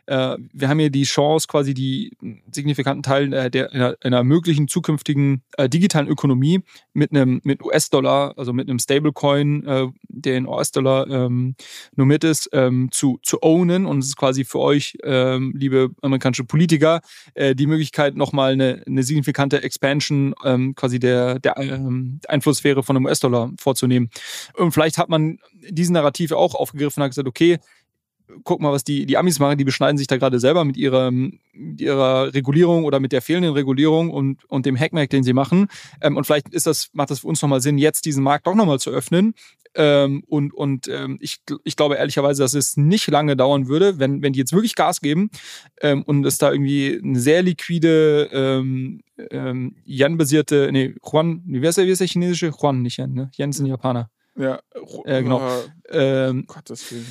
äh, wir haben hier die Chance, quasi die signifikanten Teile der, einer, einer, möglichen zukünftigen äh, digitalen Ökonomie mit einem mit US-Dollar, also mit einem Stablecoin, äh, der in US-Dollar ähm, normiert ist, ähm, zu, zu ownen. Und es ist quasi für euch, ähm, liebe amerikanische Politiker, äh, die Möglichkeit, nochmal eine, eine signifikante Expansion ähm, quasi der, der ähm, Einflusssphäre von einem US-Dollar vorzunehmen. Und vielleicht hat man diesen Narrativ auch aufgegriffen und hat gesagt, okay, guck mal, was die, die Amis machen, die beschneiden sich da gerade selber mit ihrer, mit ihrer Regulierung oder mit der fehlenden Regulierung und, und dem Hackmack, den sie machen. Ähm, und vielleicht ist das, macht das für uns nochmal Sinn, jetzt diesen Markt doch nochmal zu öffnen. Ähm, und und ähm, ich, ich glaube ehrlicherweise, dass es nicht lange dauern würde, wenn, wenn die jetzt wirklich Gas geben ähm, und es da irgendwie eine sehr liquide ähm, ähm, Yen-basierte, nee, Juan, wie wäre der, wie ist der chinesische? Juan, nicht Yen, ne? Yen sind Japaner. Ja, äh, genau. Äh, Gottes Willen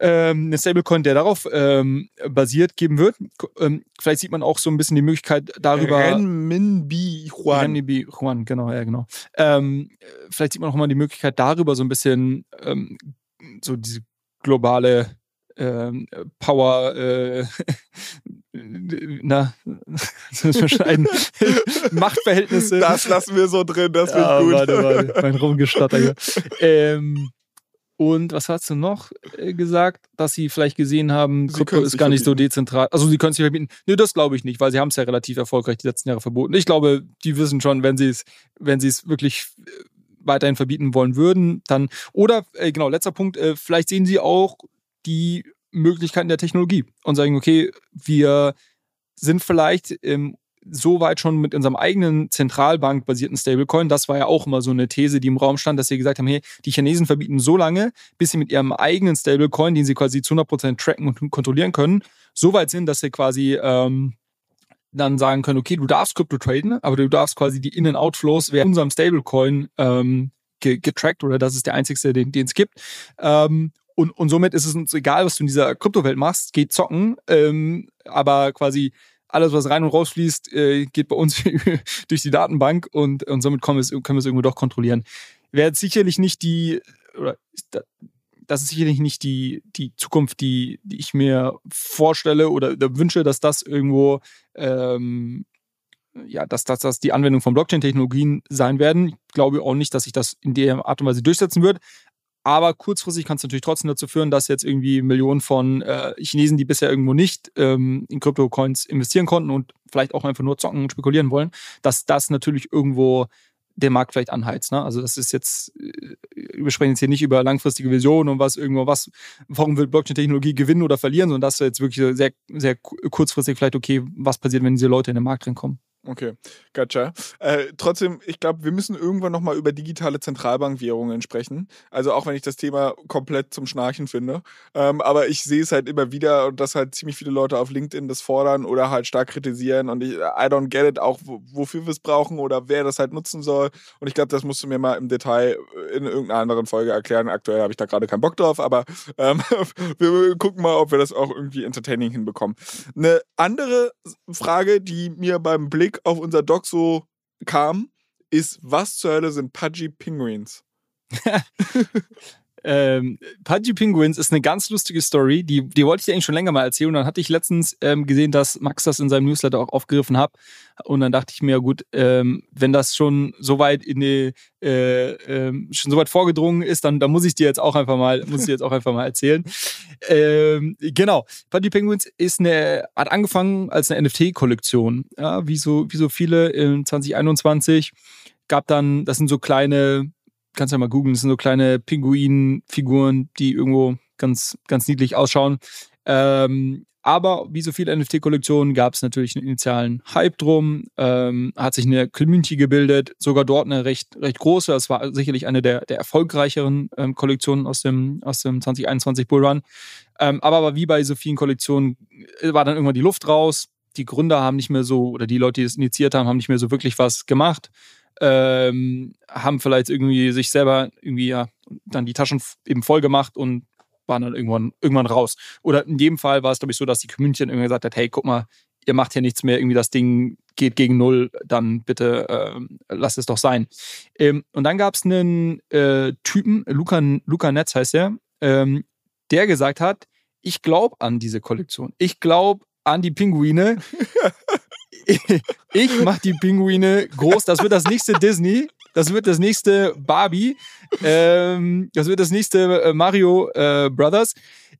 ähm, eine Stablecoin, der darauf ähm, basiert, geben wird. Ähm, vielleicht sieht man auch so ein bisschen die Möglichkeit darüber. Renminbi Juan. Renminbi Juan, genau, ja, genau. Ähm, vielleicht sieht man auch mal die Möglichkeit darüber so ein bisschen ähm, so diese globale ähm, Power, äh, na, das müssen wir schneiden. Machtverhältnisse. Das lassen wir so drin, das wird ah, gut. Warte, warte, mein Rumgestotter hier. ähm, und was hast du noch äh, gesagt, dass sie vielleicht gesehen haben, sie Krypto ist gar nicht verbieten. so dezentral. Also sie können es nicht verbieten. Nee, das glaube ich nicht, weil sie haben es ja relativ erfolgreich die letzten Jahre verboten. Ich glaube, die wissen schon, wenn sie es, wenn sie es wirklich äh, weiterhin verbieten wollen würden, dann oder äh, genau letzter Punkt, äh, vielleicht sehen sie auch die Möglichkeiten der Technologie und sagen, okay, wir sind vielleicht ähm, so weit schon mit unserem eigenen Zentralbank-basierten Stablecoin, das war ja auch immer so eine These, die im Raum stand, dass sie gesagt haben, hey, die Chinesen verbieten so lange, bis sie mit ihrem eigenen Stablecoin, den sie quasi zu 100% tracken und kontrollieren können, so weit sind, dass sie quasi ähm, dann sagen können, okay, du darfst Krypto traden, aber du darfst quasi die In-and-Outflows während unserem Stablecoin ähm, getrackt oder das ist der einzigste, den, den es gibt. Ähm, und, und somit ist es uns egal, was du in dieser Kryptowelt machst, geht zocken, ähm, aber quasi alles, was rein und raus fließt, äh, geht bei uns durch die Datenbank und, und somit können wir, es, können wir es irgendwo doch kontrollieren. Wäre sicherlich nicht die, oder das ist sicherlich nicht die, die Zukunft, die, die ich mir vorstelle oder, oder wünsche, dass das irgendwo, ähm, ja, dass das die Anwendung von Blockchain-Technologien sein werden. Ich glaube auch nicht, dass sich das in der Art und Weise durchsetzen wird. Aber kurzfristig kann es natürlich trotzdem dazu führen, dass jetzt irgendwie Millionen von äh, Chinesen, die bisher irgendwo nicht ähm, in Krypto-Coins investieren konnten und vielleicht auch einfach nur zocken und spekulieren wollen, dass das natürlich irgendwo den Markt vielleicht anheizt. Ne? Also das ist jetzt, äh, wir sprechen jetzt hier nicht über langfristige Visionen und was irgendwo was, warum wird Blockchain-Technologie gewinnen oder verlieren, sondern das ist jetzt wirklich sehr, sehr kurzfristig vielleicht, okay, was passiert, wenn diese Leute in den Markt reinkommen. Okay, gotcha. Äh, trotzdem, ich glaube, wir müssen irgendwann nochmal über digitale Zentralbankwährungen sprechen. Also auch wenn ich das Thema komplett zum Schnarchen finde. Ähm, aber ich sehe es halt immer wieder und dass halt ziemlich viele Leute auf LinkedIn das fordern oder halt stark kritisieren. Und ich, I don't get it, auch wofür wir es brauchen oder wer das halt nutzen soll. Und ich glaube, das musst du mir mal im Detail in irgendeiner anderen Folge erklären. Aktuell habe ich da gerade keinen Bock drauf, aber ähm, wir gucken mal, ob wir das auch irgendwie entertaining hinbekommen. Eine andere Frage, die mir beim Blick Blick auf unser Doc so kam, ist, was zur Hölle sind Pudgy Penguins? ähm, Pudgy Penguins ist eine ganz lustige Story, die, die wollte ich dir eigentlich schon länger mal erzählen. Und dann hatte ich letztens ähm, gesehen, dass Max das in seinem Newsletter auch aufgegriffen hat. Und dann dachte ich mir, gut, ähm, wenn das schon so weit in die, äh, äh, schon so weit vorgedrungen ist, dann, dann muss ich dir jetzt auch einfach mal, muss ich jetzt auch einfach mal erzählen. Ähm, genau. Pudgy Penguins ist eine, hat angefangen als eine NFT-Kollektion. Ja, wie so, wie so viele in 2021 gab dann, das sind so kleine kannst ja mal googeln, das sind so kleine Pinguinfiguren, die irgendwo ganz, ganz niedlich ausschauen. Ähm, aber wie so viele NFT-Kollektionen gab es natürlich einen initialen Hype drum, ähm, hat sich eine Community gebildet, sogar dort eine recht, recht große. Es war sicherlich eine der, der erfolgreicheren ähm, Kollektionen aus dem, aus dem 2021 Bullrun. Ähm, aber, aber wie bei so vielen Kollektionen äh, war dann irgendwann die Luft raus. Die Gründer haben nicht mehr so, oder die Leute, die das initiiert haben, haben nicht mehr so wirklich was gemacht ähm, haben vielleicht irgendwie sich selber irgendwie ja dann die Taschen eben voll gemacht und waren dann irgendwann, irgendwann raus. Oder in dem Fall war es, glaube ich, so, dass die Community dann irgendwie gesagt hat, hey, guck mal, ihr macht hier nichts mehr, irgendwie das Ding geht gegen null, dann bitte äh, lasst es doch sein. Ähm, und dann gab es einen äh, Typen, Luca, Luca Netz heißt er, ähm, der gesagt hat, ich glaube an diese Kollektion. Ich glaube an die Pinguine. ich mache die Pinguine groß. Das wird das nächste Disney. Das wird das nächste Barbie. Ähm, das wird das nächste äh, Mario äh, Brothers.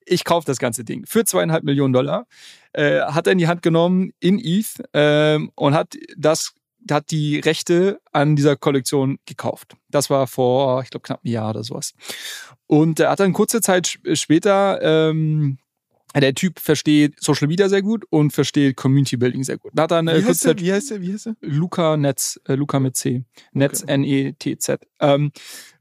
Ich kaufe das ganze Ding für zweieinhalb Millionen Dollar. Äh, hat er in die Hand genommen in ETH ähm, und hat das hat die Rechte an dieser Kollektion gekauft. Das war vor, ich glaube, knapp einem Jahr oder sowas. Und er hat dann kurze Zeit später ähm, der Typ versteht Social Media sehr gut und versteht Community Building sehr gut. Da hat er eine wie, heißt der, wie heißt der? Wie heißt der? Luca Netz, äh, Luca mit C. Netz okay. N-E-T-Z. Ähm,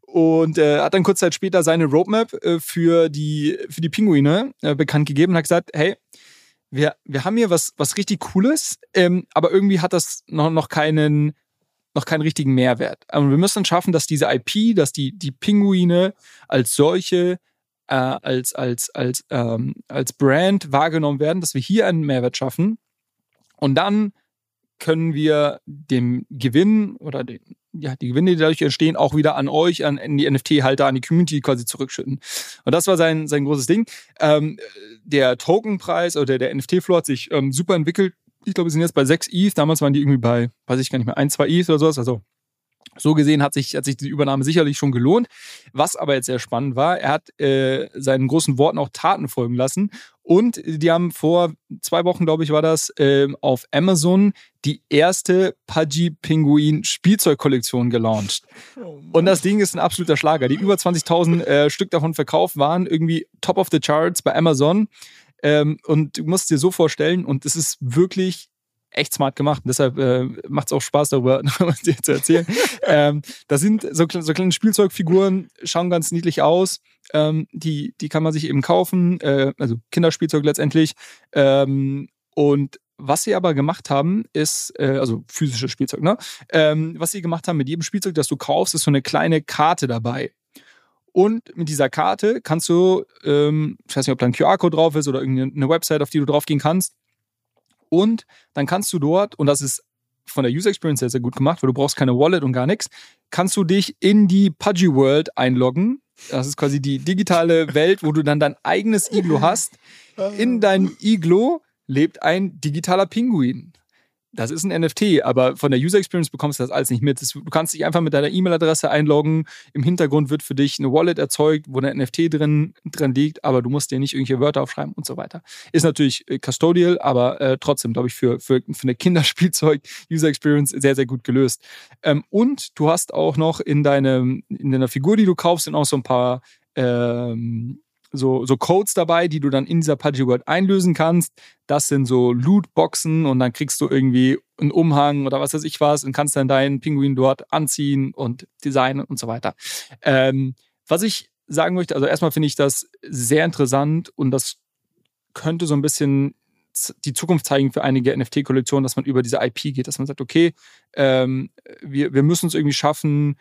und äh, hat dann kurz Zeit später seine Roadmap äh, für, die, für die Pinguine äh, bekannt gegeben und hat gesagt, hey, wir, wir haben hier was, was richtig Cooles, ähm, aber irgendwie hat das noch, noch keinen noch keinen richtigen Mehrwert. Und wir müssen schaffen, dass diese IP, dass die, die Pinguine als solche äh, als, als, als, ähm, als Brand wahrgenommen werden, dass wir hier einen Mehrwert schaffen. Und dann können wir dem Gewinn oder den, ja, die Gewinne, die dadurch entstehen, auch wieder an euch, an, an die NFT-Halter, an die Community quasi zurückschütten. Und das war sein, sein großes Ding. Ähm, der Tokenpreis oder der NFT-Floor hat sich ähm, super entwickelt. Ich glaube, wir sind jetzt bei 6 ETH. Damals waren die irgendwie bei, weiß ich gar nicht mehr, 1, 2 ETH oder sowas. Also so gesehen hat sich, hat sich die Übernahme sicherlich schon gelohnt. Was aber jetzt sehr spannend war, er hat äh, seinen großen Worten auch Taten folgen lassen. Und die haben vor zwei Wochen, glaube ich, war das, äh, auf Amazon die erste Pudgy Pinguin Spielzeugkollektion gelauncht. Oh und das Ding ist ein absoluter Schlager. Die über 20.000 äh, Stück davon verkauft waren, irgendwie top of the charts bei Amazon. Ähm, und du musst dir so vorstellen, und es ist wirklich echt smart gemacht. Und deshalb äh, macht es auch Spaß, darüber dir zu erzählen. ähm, das sind so, so, kleine Spielzeugfiguren, schauen ganz niedlich aus. Ähm, die, die kann man sich eben kaufen, äh, also Kinderspielzeug letztendlich. Ähm, und was sie aber gemacht haben, ist, äh, also physisches Spielzeug, ne? Ähm, was sie gemacht haben mit jedem Spielzeug, das du kaufst, ist so eine kleine Karte dabei. Und mit dieser Karte kannst du, ähm, ich weiß nicht, ob da ein QR-Code drauf ist oder irgendeine Website, auf die du drauf gehen kannst. Und dann kannst du dort, und das ist von der User Experience sehr, sehr gut gemacht, weil du brauchst keine Wallet und gar nichts, kannst du dich in die Pudgy World einloggen. Das ist quasi die digitale Welt, wo du dann dein eigenes Iglo hast. In deinem Iglo lebt ein digitaler Pinguin das ist ein NFT, aber von der User Experience bekommst du das alles nicht mit. Du kannst dich einfach mit deiner E-Mail-Adresse einloggen. Im Hintergrund wird für dich eine Wallet erzeugt, wo ein NFT drin, drin liegt, aber du musst dir nicht irgendwelche Wörter aufschreiben und so weiter. Ist natürlich äh, custodial, aber äh, trotzdem, glaube ich, für, für, für eine Kinderspielzeug-User Experience sehr, sehr gut gelöst. Ähm, und du hast auch noch in, deinem, in deiner Figur, die du kaufst, sind auch so ein paar ähm, so, so Codes dabei, die du dann in dieser Pudgy World einlösen kannst. Das sind so Lootboxen und dann kriegst du irgendwie einen Umhang oder was weiß ich was und kannst dann deinen Pinguin dort anziehen und designen und so weiter. Ähm, was ich sagen möchte, also erstmal finde ich das sehr interessant und das könnte so ein bisschen die Zukunft zeigen für einige NFT-Kollektionen, dass man über diese IP geht, dass man sagt, okay, ähm, wir, wir müssen es irgendwie schaffen,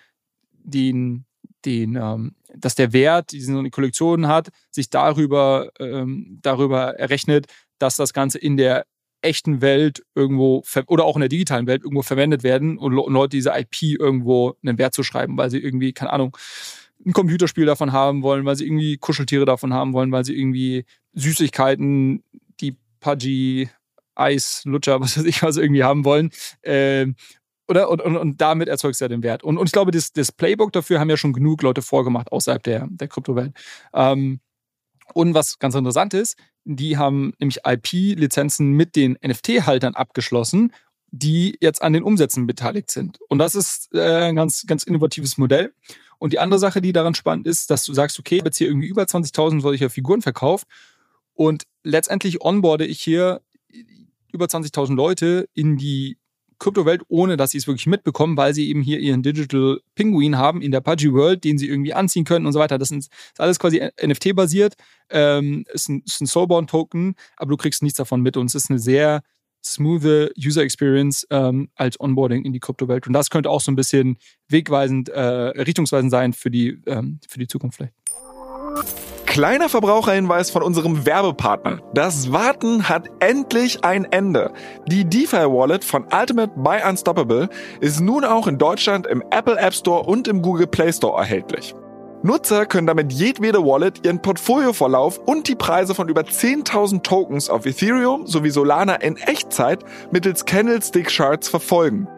den, den, ähm, dass der Wert, den so eine Kollektion hat, sich darüber, ähm, darüber errechnet, dass das Ganze in der echten Welt irgendwo oder auch in der digitalen Welt irgendwo verwendet werden und, Leute diese IP irgendwo einen Wert zu schreiben, weil sie irgendwie, keine Ahnung, ein Computerspiel davon haben wollen, weil sie irgendwie Kuscheltiere davon haben wollen, weil sie irgendwie Süßigkeiten, die Pudgy, Eis, Lutscher, was weiß ich was irgendwie haben wollen. Äh, oder? Und, und, und damit erzeugst du ja den Wert. Und, und ich glaube, das, das Playbook dafür haben ja schon genug Leute vorgemacht außerhalb der, der Kryptowelt. Ähm, und was ganz interessant ist, die haben nämlich IP-Lizenzen mit den NFT-Haltern abgeschlossen, die jetzt an den Umsätzen beteiligt sind. Und das ist äh, ein ganz, ganz innovatives Modell. Und die andere Sache, die daran spannend ist, dass du sagst, okay, ich habe jetzt hier irgendwie über 20.000 solcher Figuren verkauft und letztendlich onboarde ich hier über 20.000 Leute in die Kryptowelt, ohne dass sie es wirklich mitbekommen, weil sie eben hier ihren Digital Penguin haben in der Pudgy World, den sie irgendwie anziehen können und so weiter. Das ist alles quasi NFT-basiert, ähm, ist ein, ist ein Soulborn-Token, aber du kriegst nichts davon mit und es ist eine sehr smooth User Experience ähm, als Onboarding in die Kryptowelt. Und das könnte auch so ein bisschen wegweisend, äh, richtungsweisend sein für die, ähm, für die Zukunft vielleicht. Kleiner Verbraucherhinweis von unserem Werbepartner. Das Warten hat endlich ein Ende. Die DeFi Wallet von Ultimate by Unstoppable ist nun auch in Deutschland im Apple App Store und im Google Play Store erhältlich. Nutzer können damit jedwede Wallet ihren Portfolioverlauf und die Preise von über 10.000 Tokens auf Ethereum sowie Solana in Echtzeit mittels Candlestick Charts verfolgen.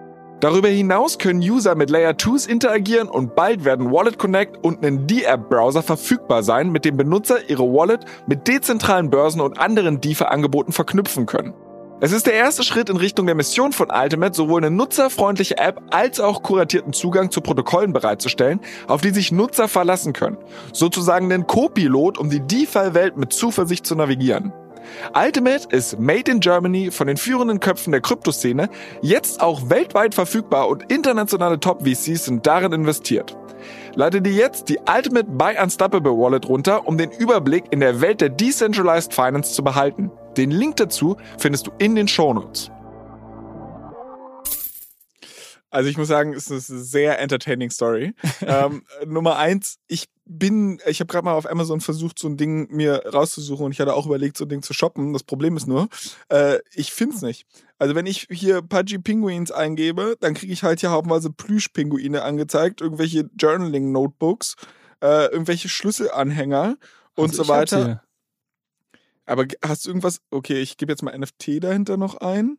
Darüber hinaus können User mit Layer 2s interagieren und bald werden Wallet Connect und ein D-App-Browser verfügbar sein, mit dem Benutzer ihre Wallet mit dezentralen Börsen und anderen DeFi-Angeboten verknüpfen können. Es ist der erste Schritt in Richtung der Mission von Ultimate, sowohl eine nutzerfreundliche App als auch kuratierten Zugang zu Protokollen bereitzustellen, auf die sich Nutzer verlassen können. Sozusagen den Co-Pilot, um die DeFi-Welt mit Zuversicht zu navigieren. Ultimate ist Made in Germany von den führenden Köpfen der Kryptoszene, jetzt auch weltweit verfügbar und internationale Top-VCs sind darin investiert. Lade dir jetzt die Ultimate Buy Unstoppable Wallet runter, um den Überblick in der Welt der Decentralized Finance zu behalten. Den Link dazu findest du in den Shownotes. Also ich muss sagen, es ist eine sehr entertaining Story. ähm, Nummer eins, ich bin, ich habe gerade mal auf Amazon versucht, so ein Ding mir rauszusuchen und ich hatte auch überlegt, so ein Ding zu shoppen. Das Problem ist nur, äh, ich finde es nicht. Also wenn ich hier Pudgy Penguins eingebe, dann kriege ich halt hier haufenweise Plüschpinguine angezeigt, irgendwelche Journaling-Notebooks, äh, irgendwelche Schlüsselanhänger und also so weiter. Aber hast du irgendwas? Okay, ich gebe jetzt mal NFT dahinter noch ein.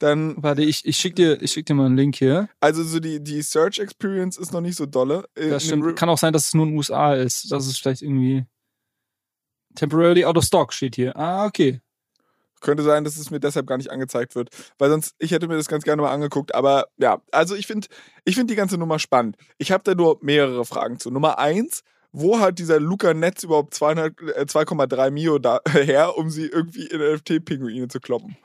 Dann. Warte, ich, ich schicke dir, schick dir mal einen Link hier. Also so die, die Search Experience ist noch nicht so dolle. Das stimmt. Kann auch sein, dass es nur in den USA ist. Das ist vielleicht irgendwie. Temporarily out of stock steht hier. Ah, okay. Könnte sein, dass es mir deshalb gar nicht angezeigt wird. Weil sonst, ich hätte mir das ganz gerne mal angeguckt. Aber ja, also ich finde ich find die ganze Nummer spannend. Ich habe da nur mehrere Fragen zu. Nummer eins, wo hat dieser Luca Netz überhaupt 2,3 äh, Mio da, her, um sie irgendwie in NFT-Pinguine zu kloppen?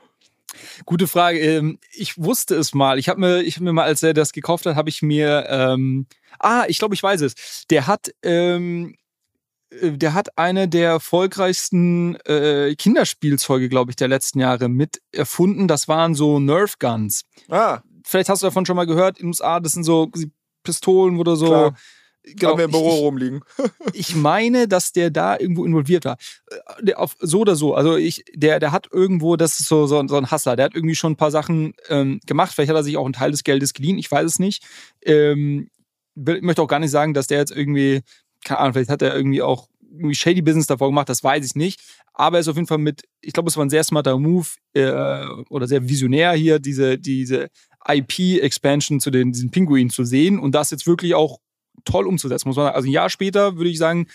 Gute Frage. Ähm, ich wusste es mal. Ich habe mir, ich hab mir mal, als er das gekauft hat, habe ich mir, ähm, ah, ich glaube, ich weiß es. Der hat, ähm, äh, der hat eine der erfolgreichsten äh, Kinderspielzeuge, glaube ich, der letzten Jahre mit erfunden. Das waren so Nerf Guns. Ah. Vielleicht hast du davon schon mal gehört. In den USA, das sind so Pistolen oder so. Klar. Genau, Haben wir im Büro ich, rumliegen. ich meine, dass der da irgendwo involviert war. Äh, Der auf, so oder so. Also ich, der, der hat irgendwo, das ist so, so, so ein Hustler, der hat irgendwie schon ein paar Sachen ähm, gemacht. Vielleicht hat er sich auch einen Teil des Geldes geliehen, ich weiß es nicht. Ähm, will- ich möchte auch gar nicht sagen, dass der jetzt irgendwie, keine Ahnung, vielleicht hat er irgendwie auch irgendwie shady Business davor gemacht, das weiß ich nicht. Aber er ist auf jeden Fall mit, ich glaube, es war ein sehr smarter Move äh, oder sehr visionär hier, diese, diese IP-Expansion zu den, diesen Pinguinen zu sehen und das jetzt wirklich auch toll umzusetzen, muss man sagen. Also ein Jahr später würde ich sagen,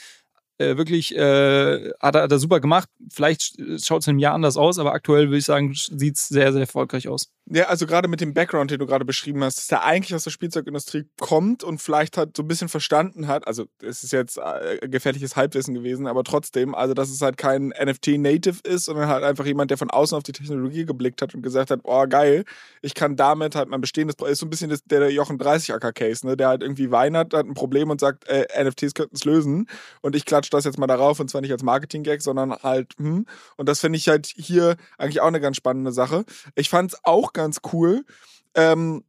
äh, wirklich äh, hat, er, hat er super gemacht. Vielleicht schaut es in einem Jahr anders aus, aber aktuell würde ich sagen, sieht es sehr, sehr erfolgreich aus. Ja, also gerade mit dem Background, den du gerade beschrieben hast, dass der eigentlich aus der Spielzeugindustrie kommt und vielleicht halt so ein bisschen verstanden hat, also es ist jetzt äh, gefährliches Halbwissen gewesen, aber trotzdem, also dass es halt kein NFT-Native ist, sondern halt einfach jemand, der von außen auf die Technologie geblickt hat und gesagt hat, oh geil, ich kann damit halt mein bestehendes, ist so ein bisschen das, der Jochen 30 Acker Case, ne, der halt irgendwie Wein hat, hat ein Problem und sagt, äh, NFTs könnten es lösen und ich klatsche das jetzt mal darauf und zwar nicht als Marketing-Gag, sondern halt, hm, und das finde ich halt hier eigentlich auch eine ganz spannende Sache. Ich fand es auch ganz cool, ähm,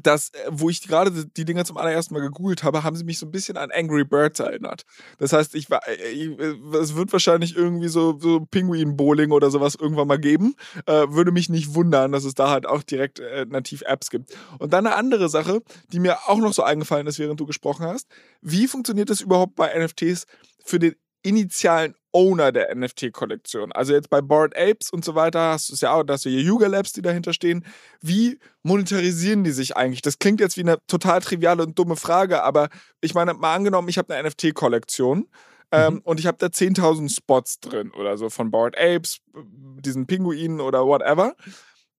dass, äh, wo ich gerade die Dinger zum allerersten Mal gegoogelt habe, haben sie mich so ein bisschen an Angry Birds erinnert. Das heißt, ich war, äh, äh, es wird wahrscheinlich irgendwie so, so Pinguin-Bowling oder sowas irgendwann mal geben. Äh, würde mich nicht wundern, dass es da halt auch direkt äh, nativ Apps gibt. Und dann eine andere Sache, die mir auch noch so eingefallen ist, während du gesprochen hast. Wie funktioniert das überhaupt bei NFTs für den initialen Owner der NFT-Kollektion. Also jetzt bei Bored Apes und so weiter hast du es ja auch, da hast du hier Yuga Labs, die dahinter stehen. Wie monetarisieren die sich eigentlich? Das klingt jetzt wie eine total triviale und dumme Frage, aber ich meine, mal angenommen, ich habe eine NFT-Kollektion ähm, Mhm. und ich habe da 10.000 Spots drin oder so von Bored Apes, diesen Pinguinen oder whatever.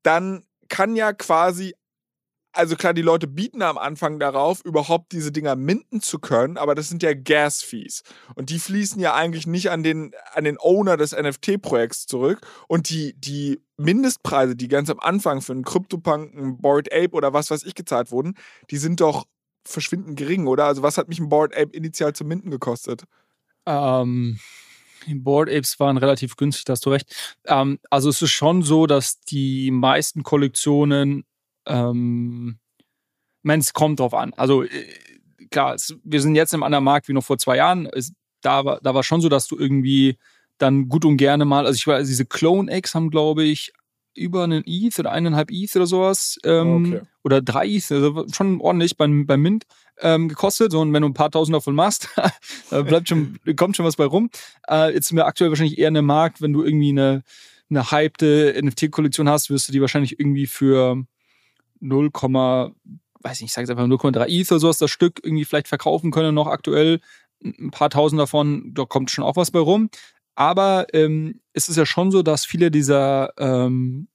Dann kann ja quasi also klar, die Leute bieten am Anfang darauf, überhaupt diese Dinger minden zu können, aber das sind ja Gas-Fees. Und die fließen ja eigentlich nicht an den, an den Owner des NFT-Projekts zurück. Und die, die Mindestpreise, die ganz am Anfang für einen CryptoPunk, einen Bored Ape oder was weiß ich gezahlt wurden, die sind doch verschwindend gering, oder? Also was hat mich ein Bored Ape initial zu minden gekostet? Ähm, die Board Apes waren relativ günstig, da hast du recht. Ähm, also es ist schon so, dass die meisten Kollektionen, ähm, ich meine, es kommt drauf an. Also äh, klar, es, wir sind jetzt im anderen Markt wie noch vor zwei Jahren. Es, da, war, da war schon so, dass du irgendwie dann gut und gerne mal, also ich weiß, diese Clone Eggs haben, glaube ich, über einen ETH oder eineinhalb ETH oder sowas ähm, Okay. oder drei ETH, also schon ordentlich beim, beim Mint ähm, gekostet. So, und wenn du ein paar Tausend davon machst, da bleibt schon, kommt schon was bei rum. Äh, jetzt sind wir aktuell wahrscheinlich eher in einem Markt, wenn du irgendwie eine, eine hypte NFT-Kollektion hast, wirst du die wahrscheinlich irgendwie für 0, weiß nicht, ich sage jetzt einfach 0,3 ETH oder sowas das Stück irgendwie vielleicht verkaufen können noch aktuell. Ein paar tausend davon, da kommt schon auch was bei rum. Aber ähm, es ist ja schon so, dass viele dieser ähm,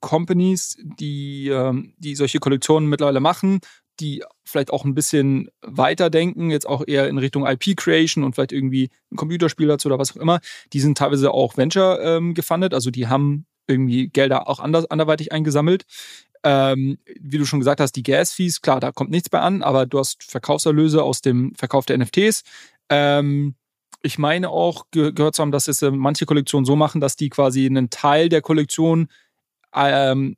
Companies, die, ähm, die solche Kollektionen mittlerweile machen, die vielleicht auch ein bisschen weiterdenken, jetzt auch eher in Richtung IP-Creation und vielleicht irgendwie ein Computerspiel dazu oder was auch immer, die sind teilweise auch Venture ähm, gefundet, also die haben irgendwie Gelder auch anders, anderweitig eingesammelt. Ähm, wie du schon gesagt hast, die Gas-Fees, klar, da kommt nichts bei an, aber du hast Verkaufserlöse aus dem Verkauf der NFTs. Ähm, ich meine auch ge gehört zu haben, dass es äh, manche Kollektionen so machen, dass die quasi einen Teil der Kollektion ähm,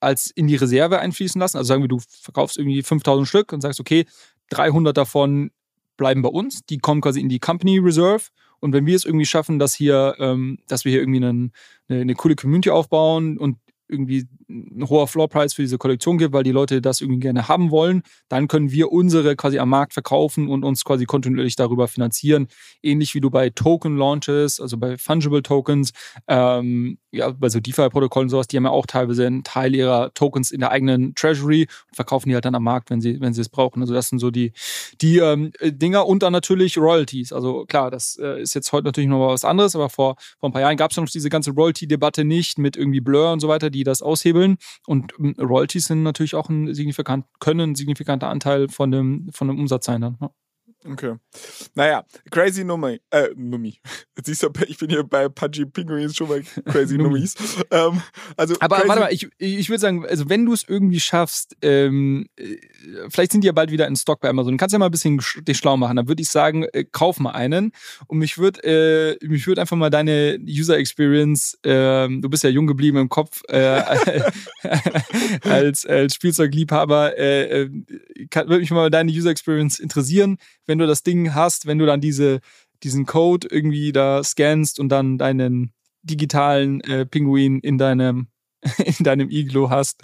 als in die Reserve einfließen lassen. Also sagen wir, du verkaufst irgendwie 5000 Stück und sagst, okay, 300 davon bleiben bei uns, die kommen quasi in die Company Reserve. Und wenn wir es irgendwie schaffen, dass hier, ähm, dass wir hier irgendwie einen, eine, eine coole Community aufbauen und irgendwie ein hoher Floorpreis für diese Kollektion gibt, weil die Leute das irgendwie gerne haben wollen, dann können wir unsere quasi am Markt verkaufen und uns quasi kontinuierlich darüber finanzieren. Ähnlich wie du bei Token Launches, also bei Fungible Tokens, ähm, ja, bei so DeFi-Protokollen sowas, die haben ja auch teilweise einen Teil ihrer Tokens in der eigenen Treasury und verkaufen die halt dann am Markt, wenn sie, wenn sie es brauchen. Also das sind so die, die ähm, Dinger und dann natürlich Royalties. Also klar, das äh, ist jetzt heute natürlich noch mal was anderes, aber vor, vor ein paar Jahren gab es noch diese ganze Royalty-Debatte nicht mit irgendwie Blur und so weiter, die das aushebeln. Und ähm, Royalties sind natürlich auch ein signifikant, können ein signifikanter Anteil von dem, von dem Umsatz sein dann. Ja. Okay. Naja, crazy Nummi. Äh, Nummi. Siehst du, ich bin hier bei Pudgy Pinguins schon mal crazy Nummis. Ähm, also Aber warte mal, ich, ich würde sagen, also wenn du es irgendwie schaffst, ähm, äh, vielleicht sind die ja bald wieder in Stock bei Amazon, kannst du ja mal ein bisschen dich schlau machen. Dann würde ich sagen, äh, kauf mal einen. Und mich würde äh, mich würd einfach mal deine User Experience, äh, du bist ja jung geblieben im Kopf, äh, als, als Spielzeugliebhaber, äh, äh würde mich mal deine User Experience interessieren wenn du das Ding hast, wenn du dann diese, diesen Code irgendwie da scannst und dann deinen digitalen äh, Pinguin in deinem in deinem Iglo hast.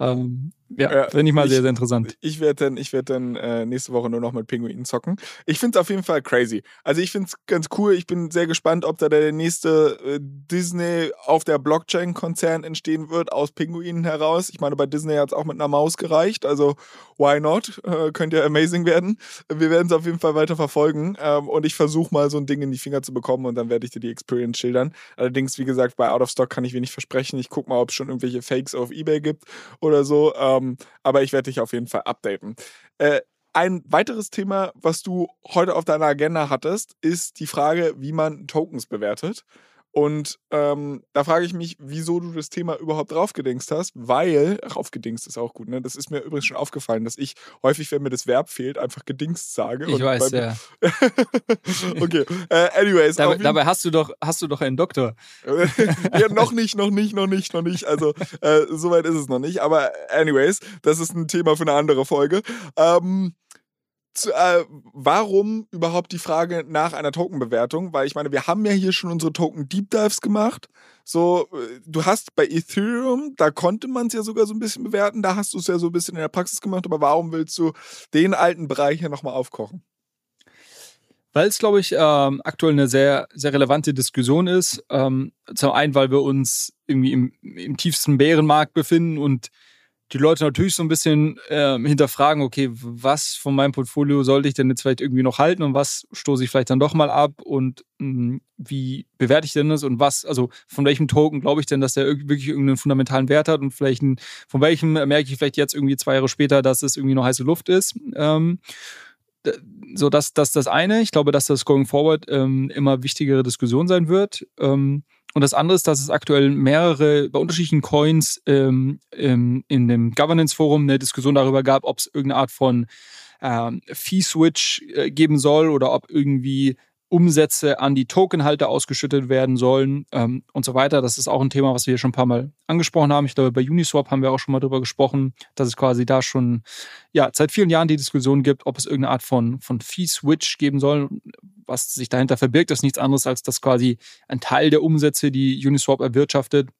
Ähm, ja, ja finde ich mal ich, sehr, sehr interessant. Ich werde dann, ich werd dann äh, nächste Woche nur noch mit Pinguinen zocken. Ich finde es auf jeden Fall crazy. Also ich finde es ganz cool. Ich bin sehr gespannt, ob da der nächste äh, Disney auf der Blockchain-Konzern entstehen wird, aus Pinguinen heraus. Ich meine, bei Disney hat es auch mit einer Maus gereicht. Also why not? Äh, könnte ja amazing werden. Wir werden es auf jeden Fall weiter verfolgen. Ähm, und ich versuche mal so ein Ding in die Finger zu bekommen und dann werde ich dir die Experience schildern. Allerdings, wie gesagt, bei Out of Stock kann ich wenig versprechen. Ich gucke mal, ob es schon irgendwelche Fakes auf Ebay gibt oder so. Ähm, ähm, aber ich werde dich auf jeden Fall updaten. Äh, ein weiteres Thema, was du heute auf deiner Agenda hattest, ist die Frage, wie man Tokens bewertet. Und ähm, da frage ich mich, wieso du das Thema überhaupt draufgedingst hast, weil, raufgedingst ist auch gut, ne? Das ist mir übrigens schon aufgefallen, dass ich häufig, wenn mir das Verb fehlt, einfach gedingst sage. Ich weiß, ja. okay, äh, anyways. Dabei, dabei, hast du doch, hast du doch einen Doktor. ja, noch nicht, noch nicht, noch nicht, noch nicht. Also, äh, soweit ist es noch nicht. Aber anyways, das ist ein Thema für eine andere Folge. Ähm, zu, äh, warum überhaupt die Frage nach einer Tokenbewertung? Weil ich meine, wir haben ja hier schon unsere Token Deep Dives gemacht. So, äh, du hast bei Ethereum, da konnte man es ja sogar so ein bisschen bewerten, da hast du es ja so ein bisschen in der Praxis gemacht, aber warum willst du den alten Bereich hier nochmal aufkochen? Weil es, glaube ich, ähm, aktuell eine sehr, sehr relevante Diskussion ist. Ähm, zum einen, weil wir uns irgendwie im, im tiefsten Bärenmarkt befinden und die Leute natürlich so ein bisschen äh, hinterfragen, okay, was von meinem Portfolio sollte ich denn jetzt vielleicht irgendwie noch halten und was stoße ich vielleicht dann doch mal ab und mh, hm, wie bewerte ich denn das und was, also von welchem Token glaube ich denn, dass der wirklich irgendeinen fundamentalen Wert hat und vielleicht ein, von welchem merke ich vielleicht jetzt irgendwie zwei Jahre später, dass es irgendwie noch heiße Luft ist. Ähm, so, das, das das eine. Ich glaube, dass das going forward ähm, immer wichtigere Diskussion sein wird. Ähm, und das andere ist, dass es aktuell mehrere bei unterschiedlichen Coins ähm, ähm, in dem Governance-Forum eine Diskussion darüber gab, ob es irgendeine Art von ähm, Fee-Switch äh, geben soll oder ob irgendwie Umsätze an die Tokenhalter ausgeschüttet werden sollen ähm, und so weiter. Das ist auch ein Thema, was wir schon ein paar Mal angesprochen haben. Ich glaube, bei Uniswap haben wir auch schon mal darüber gesprochen, dass es quasi da schon ja, seit vielen Jahren die Diskussion gibt, ob es irgendeine Art von, von Fee-Switch geben soll. Was sich dahinter verbirgt, ist nichts anderes, als dass quasi ein Teil der Umsätze, die Uniswap erwirtschaftet,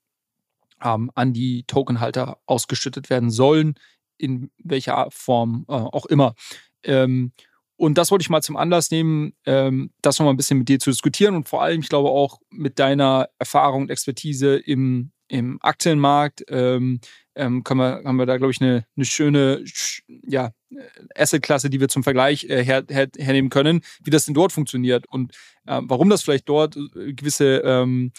ähm, an die Tokenhalter ausgeschüttet werden sollen, in welcher Form äh, auch immer. Ähm, und das wollte ich mal zum Anlass nehmen, ähm, das nochmal ein bisschen mit dir zu diskutieren und vor allem, ich glaube, auch mit deiner Erfahrung und Expertise im, im Aktienmarkt ähm, ähm, können wir, haben wir da, glaube ich, eine, eine schöne ja, Assetklasse, die wir zum Vergleich äh, her, her, hernehmen können, wie das denn dort funktioniert und äh, warum das vielleicht dort äh, gewisse ähm,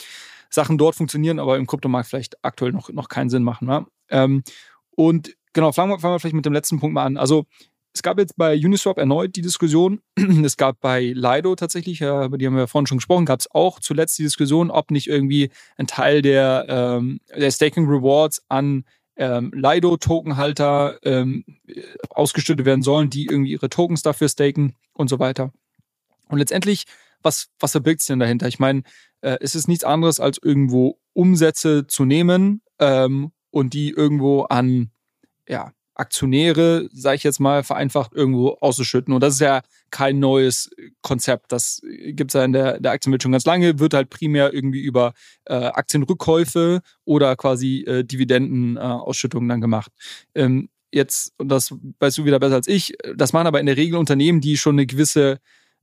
Sachen dort funktionieren, aber im Kryptomarkt vielleicht aktuell noch, noch keinen Sinn machen. Ne? Ähm, und genau, fangen wir, fangen wir vielleicht mit dem letzten Punkt mal an. Also es gab jetzt bei Uniswap erneut die Diskussion. Es gab bei Lido tatsächlich, über die haben wir vorhin schon gesprochen, gab es auch zuletzt die Diskussion, ob nicht irgendwie ein Teil der, ähm, der Staking Rewards an ähm, Lido-Tokenhalter ähm, ausgeschüttet werden sollen, die irgendwie ihre Tokens dafür staken und so weiter. Und letztendlich, was, was verbirgt sich denn dahinter? Ich meine, äh, es ist nichts anderes, als irgendwo Umsätze zu nehmen ähm, und die irgendwo an ja, Aktionäre, sage ich jetzt mal, vereinfacht irgendwo auszuschütten. Und das ist ja kein neues Konzept. Das gibt es ja in der, der Aktienwelt schon ganz lange, wird halt primär irgendwie über äh, Aktienrückkäufe oder quasi äh, Dividendenausschüttungen äh, dann gemacht. Ähm, jetzt, und das weißt du wieder besser als ich, das machen aber in der Regel Unternehmen, die schon eine gewisse,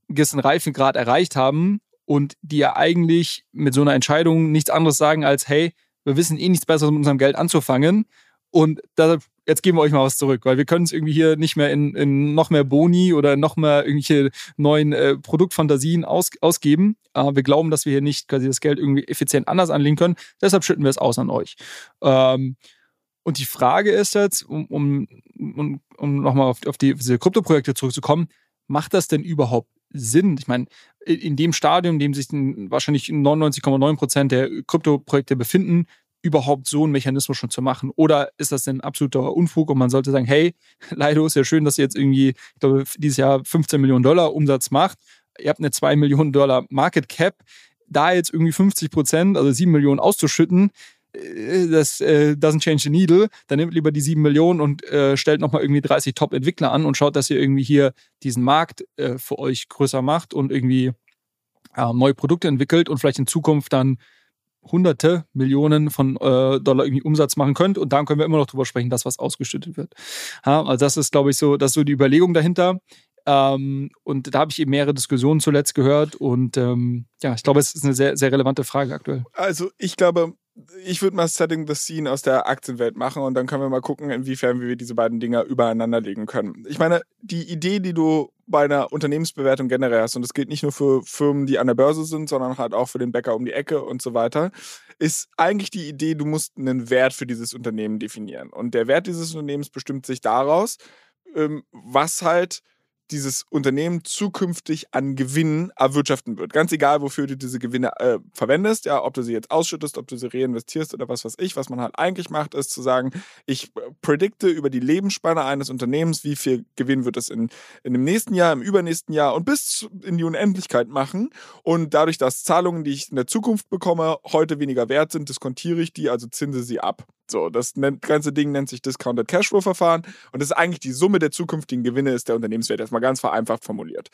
gewissen Reifengrad erreicht haben und die ja eigentlich mit so einer Entscheidung nichts anderes sagen als, hey, wir wissen eh nichts Besseres mit unserem Geld anzufangen. Und deshalb jetzt geben wir euch mal was zurück, weil wir können es irgendwie hier nicht mehr in, in noch mehr Boni oder noch mehr irgendwelche neuen äh, Produktfantasien aus, ausgeben. Äh, wir glauben, dass wir hier nicht quasi das Geld irgendwie effizient anders anlegen können. Deshalb schütten wir es aus an euch. Ähm, und die Frage ist jetzt, um, um, um, um nochmal auf, auf die, diese Kryptoprojekte zurückzukommen, macht das denn überhaupt Sinn? Ich meine, in dem Stadium, in dem sich wahrscheinlich 99,9 Prozent der Kryptoprojekte befinden, überhaupt so einen Mechanismus schon zu machen? Oder ist das denn absoluter Unfug und man sollte sagen, hey, Leido, ist ja schön, dass ihr jetzt irgendwie, ich glaube, dieses Jahr 15 Millionen Dollar Umsatz macht. Ihr habt eine 2 Millionen Dollar Market Cap. Da jetzt irgendwie 50 Prozent, also 7 Millionen auszuschütten, äh, das äh, doesn't change the needle, dann nehmt lieber die 7 Millionen und äh, stellt nochmal irgendwie 30 Top-Entwickler an und schaut, dass ihr irgendwie hier diesen Markt äh, für euch größer macht und irgendwie äh, neue Produkte entwickelt und vielleicht in Zukunft dann hunderte Millionen von äh, Dollar irgendwie Umsatz machen könnt und dann können wir immer noch drüber sprechen, dass was ausgeschüttet wird. Ja, also das ist, glaube ich, so, das so die Überlegung dahinter. Ähm, und da habe ich eben mehrere Diskussionen zuletzt gehört und ähm, ja, ich glaube, es ist eine sehr, sehr relevante Frage aktuell. Also ich glaube, ich würde mal Setting the Scene aus der Aktienwelt machen und dann können wir mal gucken, inwiefern wir diese beiden Dinger übereinander legen können. Ich meine, die Idee, die du bei einer Unternehmensbewertung generell hast, und das gilt nicht nur für Firmen, die an der Börse sind, sondern halt auch für den Bäcker um die Ecke und so weiter, ist eigentlich die Idee, du musst einen Wert für dieses Unternehmen definieren. Und der Wert dieses Unternehmens bestimmt sich daraus, ähm, was halt dieses Unternehmen zukünftig an Gewinnen erwirtschaften wird. Ganz egal, wofür du diese Gewinne äh, verwendest, ja, ob du sie jetzt ausschüttest, ob du sie reinvestierst oder was weiß ich. Was man halt eigentlich macht, ist zu sagen, ich äh, predikte über die Lebensspanne eines Unternehmens, wie viel Gewinn wird es in, in dem nächsten Jahr, im übernächsten Jahr und bis in die Unendlichkeit machen. Und dadurch, dass Zahlungen, die ich in der Zukunft bekomme, heute weniger wert sind, diskontiere ich die, also zinse sie ab. So, das ganze Ding nennt sich Discounted Cashflow Verfahren und das ist eigentlich die Summe der zukünftigen Gewinne ist der Unternehmenswert. Erstmal ganz vereinfacht formuliert.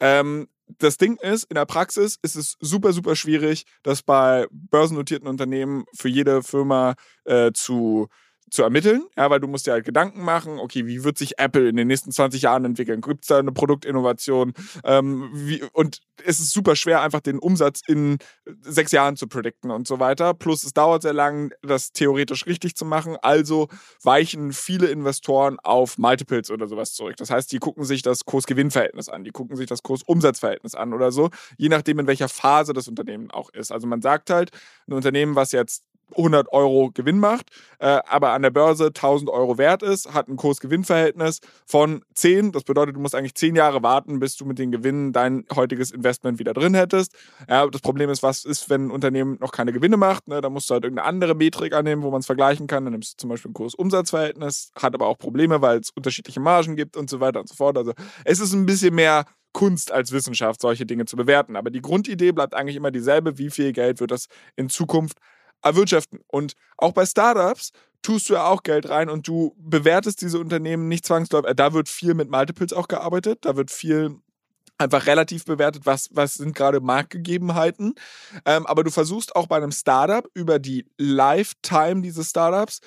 Ähm, das Ding ist, in der Praxis ist es super, super schwierig, das bei börsennotierten Unternehmen für jede Firma äh, zu zu ermitteln, ja, weil du musst dir halt Gedanken machen, okay, wie wird sich Apple in den nächsten 20 Jahren entwickeln? Gibt es da eine Produktinnovation? Ähm, wie, und es ist super schwer, einfach den Umsatz in sechs Jahren zu predikten und so weiter. Plus es dauert sehr lang, das theoretisch richtig zu machen. Also weichen viele Investoren auf Multiples oder sowas zurück. Das heißt, die gucken sich das Kurs-Gewinn-Verhältnis an, die gucken sich das Kurs-Umsatz-Verhältnis an oder so, je nachdem, in welcher Phase das Unternehmen auch ist. Also man sagt halt, ein Unternehmen, was jetzt 100 Euro Gewinn macht, äh, aber an der Börse 1000 Euro wert ist, hat ein Kurs-Gewinn-Verhältnis von 10. Das bedeutet, du musst eigentlich 10 Jahre warten, bis du mit den Gewinnen dein heutiges Investment wieder drin hättest. Ja, das Problem ist, was ist, wenn ein Unternehmen noch keine Gewinne macht? Ne? Da musst du halt irgendeine andere Metrik annehmen, wo man es vergleichen kann. Dann nimmst du zum Beispiel ein Kurs-Umsatz-Verhältnis, hat aber auch Probleme, weil es unterschiedliche Margen gibt und so weiter und so fort. Also es ist ein bisschen mehr Kunst als Wissenschaft, solche Dinge zu bewerten. Aber die Grundidee bleibt eigentlich immer dieselbe. Wie viel Geld wird das in Zukunft erwirtschaften. Und auch bei Startups tust du ja auch Geld rein und du bewertest diese Unternehmen nicht zwangsläufig. Äh, da wird viel mit Multiples auch gearbeitet, da wird viel einfach relativ bewertet, was, was sind gerade Marktgegebenheiten. Ähm, aber du versuchst auch bei einem Startup über die Lifetime dieses Startups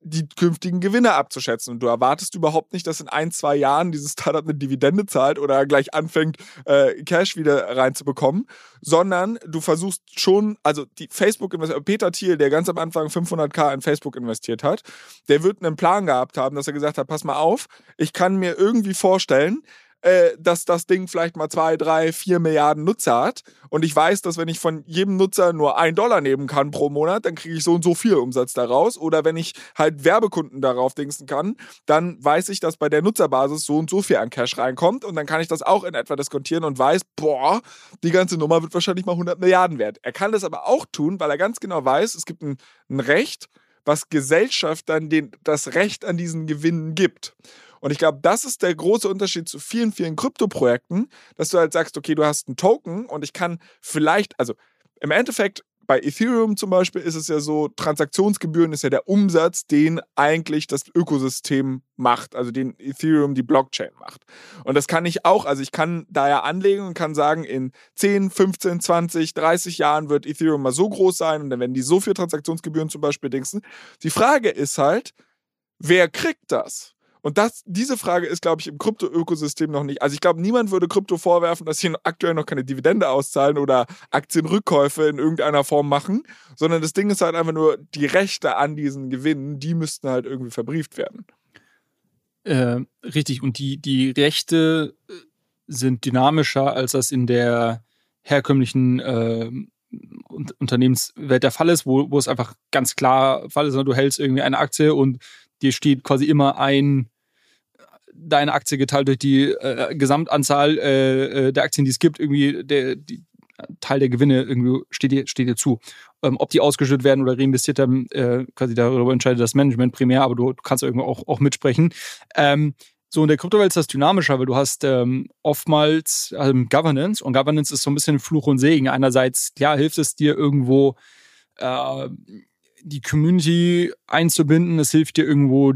die künftigen Gewinne abzuschätzen. Und du erwartest überhaupt nicht, dass in ein, zwei Jahren dieses Startup eine Dividende zahlt oder gleich anfängt, äh, Cash wieder reinzubekommen, sondern du versuchst schon, also die Facebook, Peter Thiel, der ganz am Anfang 500k in Facebook investiert hat, der wird einen Plan gehabt haben, dass er gesagt hat, pass mal auf, ich kann mir irgendwie vorstellen, äh, dass das Ding vielleicht mal zwei, drei, vier Milliarden Nutzer hat. Und ich weiß, dass wenn ich von jedem Nutzer nur ein Dollar nehmen kann pro Monat, dann kriege ich so und so viel Umsatz daraus. Oder wenn ich halt Werbekunden darauf dingsen kann, dann weiß ich, dass bei der Nutzerbasis so und so viel an Cash reinkommt. Und dann kann ich das auch in etwa diskontieren und weiß, boah, die ganze Nummer wird wahrscheinlich mal 100 Milliarden wert. Er kann das aber auch tun, weil er ganz genau weiß, es gibt ein, ein Recht, was Gesellschaft dann den, das Recht an diesen Gewinnen gibt. Und ich glaube, das ist der große Unterschied zu vielen, vielen Krypto-Projekten, dass du halt sagst, okay, du hast einen Token und ich kann vielleicht, also im Endeffekt bei Ethereum zum Beispiel ist es ja so, Transaktionsgebühren ist ja der Umsatz, den eigentlich das Ökosystem macht, also den Ethereum die Blockchain macht. Und das kann ich auch, also ich kann da ja anlegen und kann sagen, in 10, 15, 20, 30 Jahren wird Ethereum mal so groß sein und dann werden die so viel Transaktionsgebühren zum Beispiel dingsen. Die Frage ist halt, wer kriegt das? Und das, diese Frage ist, glaube ich, im Krypto-Ökosystem noch nicht. Also ich glaube, niemand würde Krypto vorwerfen, dass sie aktuell noch keine Dividende auszahlen oder Aktienrückkäufe in irgendeiner Form machen, sondern das Ding ist halt einfach nur, die Rechte an diesen Gewinnen, die müssten halt irgendwie verbrieft werden. Äh, richtig, und die, die Rechte äh, sind dynamischer, als das in der herkömmlichen äh, Unternehmenswelt der Fall ist, wo, wo es einfach ganz klar Fall ist, du hältst irgendwie eine Aktie und dir steht quasi immer ein deine Aktie geteilt durch die äh, Gesamtanzahl äh, äh der Aktien, die es gibt, irgendwie der, die, Teil der Gewinne irgendwie steht dir, steht dir zu. Ähm, ob die ausgeschüttet werden oder reinvestiert haben, äh, quasi darüber entscheidet das Management primär, aber du, du kannst irgendwo auch, auch mitsprechen. Ähm, so in der Kryptowelt ist das dynamischer, weil du hast ähm, oftmals ähm, Governance und Governance ist so ein bisschen Fluch und Segen. Einerseits, ja, hilft es dir irgendwo äh, die Community einzubinden, es hilft dir irgendwo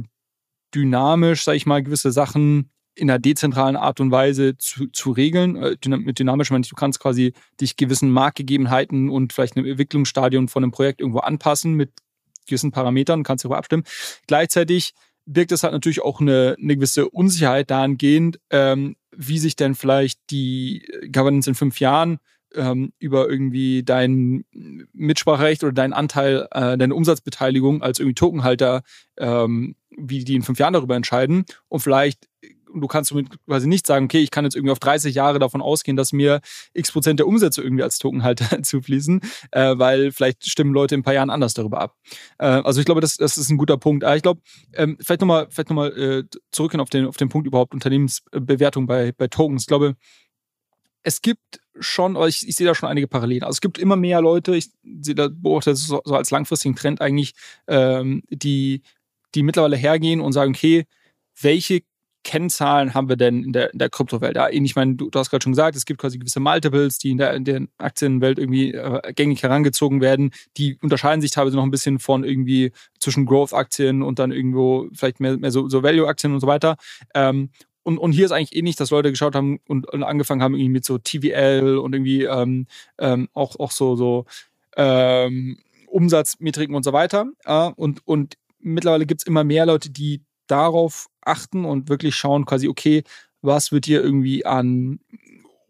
dynamisch, sag ich mal, gewisse Sachen in einer dezentralen Art und Weise zu, zu regeln. Äh, mit dynamisch meine ich, du kannst quasi dich gewissen Marktgegebenheiten und vielleicht einem Entwicklungsstadium von einem Projekt irgendwo anpassen mit gewissen Parametern, kannst darüber abstimmen. Gleichzeitig birgt es halt natürlich auch eine, eine gewisse Unsicherheit dahingehend, ähm, wie sich denn vielleicht die Governance in fünf Jahren ähm, über irgendwie dein Mitspracherecht oder deinen Anteil, äh, deine Umsatzbeteiligung als irgendwie Tokenhalter, ähm, wie die in fünf Jahren darüber entscheiden. Und vielleicht du kannst somit quasi nicht sagen, okay, ich kann jetzt irgendwie auf 30 Jahre davon ausgehen, dass mir x Prozent der Umsätze irgendwie als Tokenhalter zufließen, äh, weil vielleicht stimmen Leute in ein paar Jahren anders darüber ab. Äh, also ich glaube, das, das ist ein guter Punkt. Aber ich glaube, ähm, vielleicht nochmal vielleicht noch äh, zurückgehen auf den, auf den Punkt überhaupt Unternehmensbewertung bei, bei Tokens. Ich glaube, es gibt schon, ich, ich sehe da schon einige Parallelen. Also es gibt immer mehr Leute, ich sehe da beobachte das so, so als langfristigen Trend eigentlich, ähm, die, die mittlerweile hergehen und sagen, okay, welche Kennzahlen haben wir denn in der, in der Kryptowelt? Ja, ich meine, du, du hast gerade schon gesagt, es gibt quasi gewisse Multiples, die in der, in der Aktienwelt irgendwie äh, gängig herangezogen werden. Die unterscheiden sich teilweise noch ein bisschen von irgendwie zwischen Growth-Aktien und dann irgendwo vielleicht mehr, mehr so, so Value-Aktien und so weiter. Ähm, und, und hier ist eigentlich ähnlich, dass Leute geschaut haben und, und angefangen haben irgendwie mit so TVL und irgendwie ähm, ähm, auch, auch so, so ähm, Umsatzmetriken und so weiter. Äh, und, und mittlerweile gibt es immer mehr Leute, die darauf achten und wirklich schauen, quasi, okay, was wird hier irgendwie an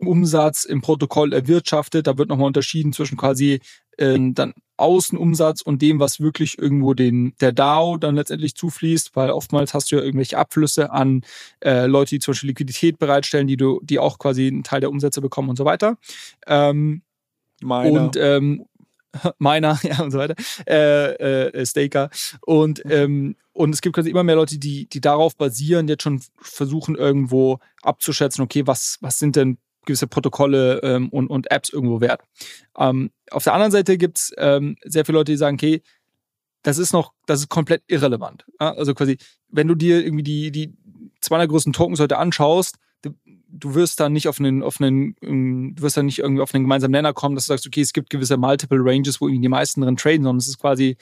Umsatz im Protokoll erwirtschaftet. Da wird nochmal unterschieden zwischen quasi äh, dann Außenumsatz und dem, was wirklich irgendwo den, der DAO dann letztendlich zufließt, weil oftmals hast du ja irgendwelche Abflüsse an äh, Leute, die zum Beispiel Liquidität bereitstellen, die du, die auch quasi einen Teil der Umsätze bekommen und so weiter. Ähm, Meiner. Und ähm, meiner, ja und so weiter, äh, äh, Staker. Und, ähm, und es gibt quasi immer mehr Leute, die, die darauf basieren, jetzt schon versuchen, irgendwo abzuschätzen, okay, was, was sind denn gewisse Protokolle ähm, und, und Apps irgendwo wert. Ähm, auf der anderen Seite gibt es ähm, sehr viele Leute, die sagen, okay, das ist noch, das ist komplett irrelevant. Ja? Also quasi, wenn du dir irgendwie die, die 200 größten Tokens heute anschaust, du, du wirst da nicht auf einen, auf einen, ähm, du wirst da nicht irgendwie auf einen gemeinsamen Nenner kommen, dass du sagst, okay, es gibt gewisse Multiple Ranges, wo irgendwie die meisten drin traden, sondern es ist quasi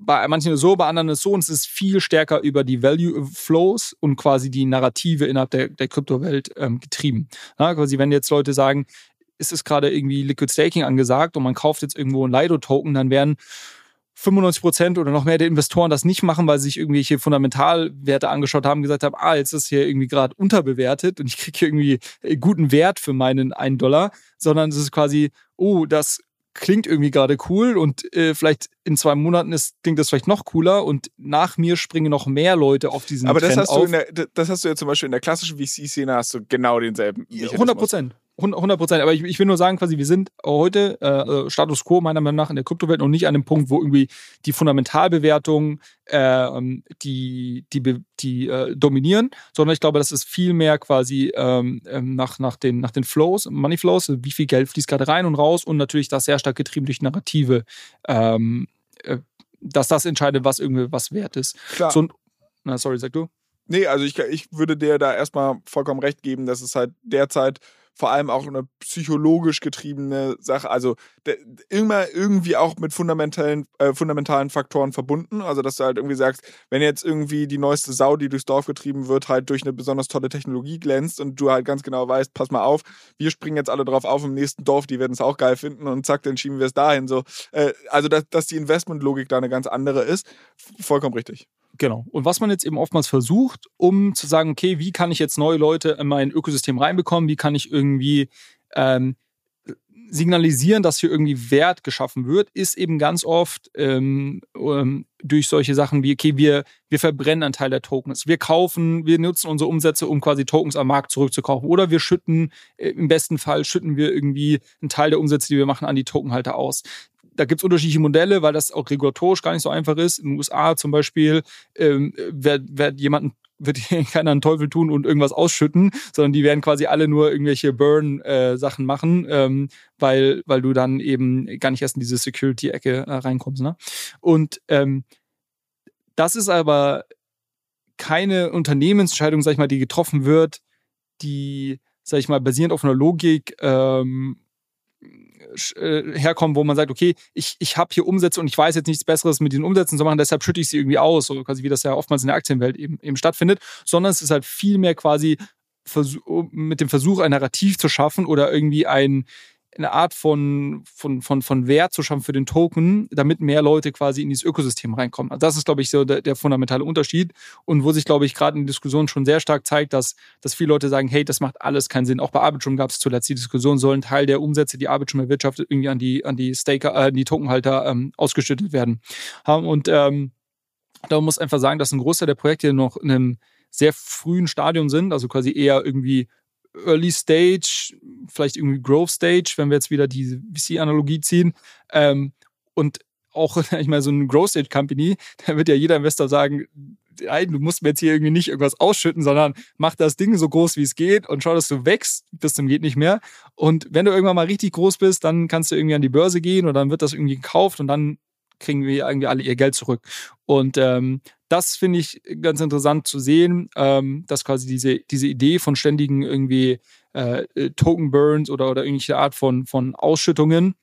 bei manchen ist so, bei anderen ist so und es ist viel stärker über die Value Flows und quasi die Narrative innerhalb der, der Kryptowelt ähm, getrieben. Ja, quasi, wenn jetzt Leute sagen, ist es gerade irgendwie Liquid Staking angesagt und man kauft jetzt irgendwo ein Lido-Token, dann werden 95 Prozent oder noch mehr der Investoren das nicht machen, weil sie sich irgendwelche Fundamentalwerte angeschaut haben, gesagt haben, ah, jetzt ist hier irgendwie gerade unterbewertet und ich kriege hier irgendwie äh, guten Wert für meinen einen Dollar, sondern es ist quasi, oh, das klingt irgendwie gerade cool und äh, vielleicht in zwei Monaten ist, klingt das vielleicht noch cooler und nach mir springen noch mehr Leute auf diesen Aber Trend das hast, auf. du in der, das hast du ja zum Beispiel in der klassischen VC-Szene hast du genau denselben. 100 Prozent. 100 Prozent. Aber ich, ich, will nur sagen, quasi, wir sind heute äh, äh, Status quo meiner Meinung nach in der Kryptowelt noch nicht an dem Punkt, wo irgendwie die Fundamentalbewertungen äh, die, die, die äh, dominieren, sondern ich glaube, das ist viel mehr quasi ähm, ähm, nach, nach, den, nach den Flows, Money Flows, wie viel Geld fließt gerade rein und raus und natürlich das sehr stark getrieben durch Narrative, ähm, äh, dass das entscheidet, was irgendwie was wert ist. Klar. So, na, sorry, sag du. Nee, also ich, ich würde dir da erstmal vollkommen recht geben, dass es halt derzeit vor allem auch eine psychologisch getriebene Sache, also immer irgendwie auch mit fundamentalen, äh, fundamentalen Faktoren verbunden. Also, dass du halt irgendwie sagst, wenn jetzt irgendwie die neueste Sau, die durchs Dorf getrieben wird, halt durch eine besonders tolle Technologie glänzt und du halt ganz genau weißt, pass mal auf, wir springen jetzt alle drauf auf im nächsten Dorf, die werden es auch geil finden und zack, dann schieben wir es dahin. So, äh, also, dass, dass die Investmentlogik da eine ganz andere ist, vollkommen richtig. Genau. Und was man jetzt eben oftmals versucht, um zu sagen, okay, wie kann ich jetzt neue Leute in mein Ökosystem reinbekommen, wie kann ich irgendwie ähm, signalisieren, dass hier irgendwie Wert geschaffen wird, ist eben ganz oft ähm, ähm, durch solche Sachen wie, okay, wir, wir verbrennen einen Teil der Tokens. Wir kaufen, wir nutzen unsere Umsätze, um quasi Tokens am Markt zurückzukaufen. Oder wir schütten, äh, im besten Fall schütten wir irgendwie einen Teil der Umsätze, die wir machen, an die Tokenhalter aus da gibt es unterschiedliche Modelle, weil das auch regulatorisch gar nicht so einfach ist. In den USA zum Beispiel, ähm, wer, wer jemanden wird keiner einen Teufel tun und irgendwas ausschütten, sondern die werden quasi alle nur irgendwelche Burn-Sachen äh, machen, ähm, weil, weil du dann eben gar nicht erst in diese Security-Ecke äh, reinkommst. Ne? Und ähm, das ist aber keine Unternehmensentscheidung, sag ich mal, die getroffen wird, die, sag ich mal, basierend auf einer Logik ähm, äh, herkommen, wo man sagt, okay, ich, ich habe hier Umsätze und ich weiß jetzt nichts Besseres mit diesen Umsätzen zu machen, deshalb schütte ich sie irgendwie aus, so quasi wie das ja oftmals in der Aktienwelt eben, eben stattfindet, sondern es ist halt viel mehr quasi mit dem Versuch, ein Narrativ zu schaffen oder irgendwie ein, eine Art von, von, von, von Wert zu schaffen für den Token, damit mehr Leute quasi in dieses Ökosystem reinkommen. Also das ist, glaube ich, so der, der fundamentale Unterschied und wo sich, glaube ich, gerade in der Diskussion schon sehr stark zeigt, dass, dass viele Leute sagen, hey, das macht alles keinen Sinn. Auch bei Arbitrum gab es zuletzt die Diskussion, sollen Teil der Umsätze, die Arbitrum erwirtschaftet, irgendwie an die, an die Staker, äh, die Tokenhalter ähm, ausgeschüttet werden. Und ähm, da muss einfach sagen, dass ein Großteil der Projekte noch in einem sehr frühen Stadium sind, also quasi eher irgendwie Early Stage, vielleicht irgendwie Growth Stage, wenn wir jetzt wieder die VC-Analogie ziehen. Ähm, und auch, ich meine, so eine Growth Stage Company, da wird ja jeder Investor sagen, nein, du musst mir jetzt hier irgendwie nicht irgendwas ausschütten, sondern mach das Ding so groß wie es geht und schau, dass du wächst bis zum geht nicht mehr. Und wenn du irgendwann mal richtig groß bist, dann kannst du irgendwie an die Börse gehen und dann wird das irgendwie gekauft und dann kriegen wir irgendwie alle ihr Geld zurück. Und ähm, das finde ich ganz interessant zu sehen, ähm, dass quasi diese, diese Idee von ständigen irgendwie äh, äh, Token Burns oder, oder irgendwelche Art von, von Ausschüttungen,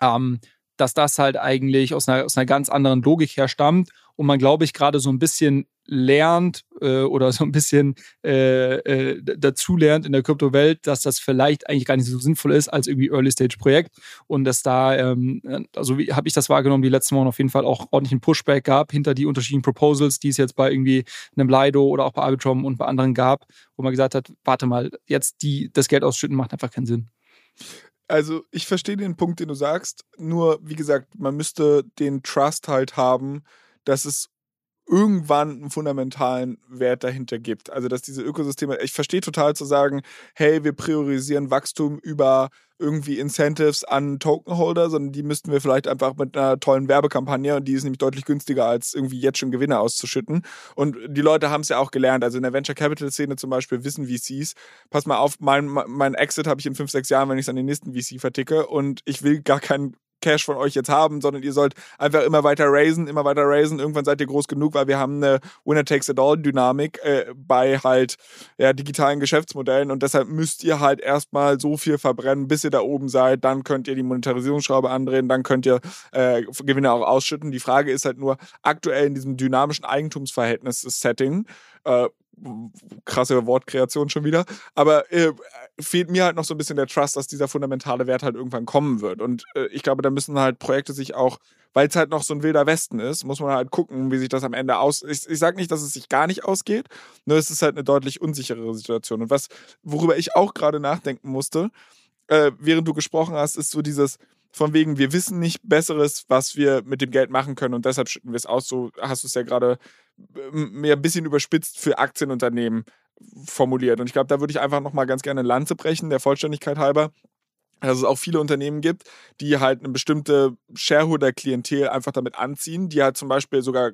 ähm, dass das halt eigentlich aus einer, aus einer ganz anderen Logik herstammt und man, glaube ich, gerade so ein bisschen lernt äh, oder so ein bisschen äh, äh, dazu lernt in der Kryptowelt, dass das vielleicht eigentlich gar nicht so sinnvoll ist als irgendwie Early-Stage-Projekt und dass da, ähm, also wie habe ich das wahrgenommen, die letzten Wochen auf jeden Fall auch ordentlich einen Pushback gab hinter die unterschiedlichen Proposals, die es jetzt bei irgendwie einem Lido oder auch bei Arbitrum und bei anderen gab, wo man gesagt hat, warte mal, jetzt die, das Geld ausschütten macht einfach keinen Sinn. Also ich verstehe den Punkt, den du sagst, nur wie gesagt, man müsste den Trust halt haben, dass es irgendwann einen fundamentalen Wert dahinter gibt. Also dass diese Ökosysteme, ich verstehe total zu sagen, hey, wir priorisieren Wachstum über irgendwie Incentives an Tokenholder, sondern die müssten wir vielleicht einfach mit einer tollen Werbekampagne und die ist nämlich deutlich günstiger als irgendwie jetzt schon Gewinne auszuschütten. Und die Leute haben es ja auch gelernt. Also in der Venture Capital Szene zum Beispiel wissen VCs, pass mal auf, mein, mein Exit habe ich in fünf, sechs Jahren, wenn ich es an den nächsten VC verticke und ich will gar keinen Cash von euch jetzt haben, sondern ihr sollt einfach immer weiter raisen, immer weiter raisen. Irgendwann seid ihr groß genug, weil wir haben eine Winner-Takes-it-all-Dynamik äh, bei halt ja, digitalen Geschäftsmodellen und deshalb müsst ihr halt erstmal so viel verbrennen, bis ihr da oben seid. Dann könnt ihr die Monetarisierungsschraube andrehen, dann könnt ihr äh, Gewinne auch ausschütten. Die Frage ist halt nur aktuell in diesem dynamischen Eigentumsverhältnis-Setting, äh, krasse Wortkreation schon wieder. Aber äh, fehlt mir halt noch so ein bisschen der Trust, dass dieser fundamentale Wert halt irgendwann kommen wird. Und äh, ich glaube, da müssen halt Projekte sich auch, weil es halt noch so ein wilder Westen ist, muss man halt gucken, wie sich das am Ende aus. Ich, ich sage nicht, dass es sich gar nicht ausgeht, nur es ist halt eine deutlich unsichere Situation. Und was, worüber ich auch gerade nachdenken musste, äh, während du gesprochen hast, ist so dieses, von wegen, wir wissen nicht Besseres, was wir mit dem Geld machen können und deshalb schütten wir es aus. So hast du es ja gerade mehr ein bisschen überspitzt für Aktienunternehmen formuliert. Und ich glaube, da würde ich einfach nochmal ganz gerne eine Lanze brechen, der Vollständigkeit halber dass es auch viele Unternehmen gibt, die halt eine bestimmte Shareholder-Klientel einfach damit anziehen, die halt zum Beispiel sogar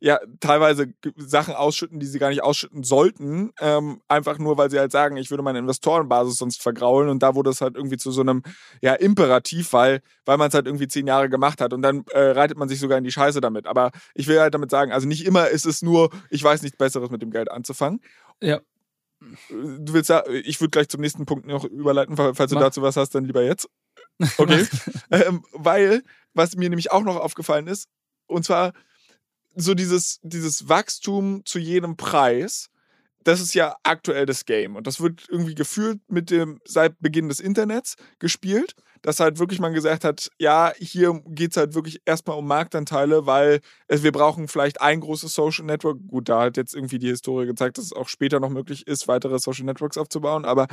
ja teilweise Sachen ausschütten, die sie gar nicht ausschütten sollten, ähm, einfach nur, weil sie halt sagen, ich würde meine Investorenbasis sonst vergraulen und da wurde es halt irgendwie zu so einem ja Imperativ, weil weil man es halt irgendwie zehn Jahre gemacht hat und dann äh, reitet man sich sogar in die Scheiße damit. Aber ich will halt damit sagen, also nicht immer ist es nur, ich weiß nichts Besseres mit dem Geld anzufangen. Ja. Du willst ja, ich würde gleich zum nächsten Punkt noch überleiten, falls du Mach. dazu was hast, dann lieber jetzt. Okay. ähm, weil, was mir nämlich auch noch aufgefallen ist, und zwar so dieses, dieses Wachstum zu jedem Preis, das ist ja aktuell das Game. Und das wird irgendwie gefühlt mit dem, seit Beginn des Internets gespielt dass halt wirklich man gesagt hat, ja, hier geht es halt wirklich erstmal um Marktanteile, weil es, wir brauchen vielleicht ein großes Social Network. Gut, da hat jetzt irgendwie die Historie gezeigt, dass es auch später noch möglich ist, weitere Social Networks aufzubauen, aber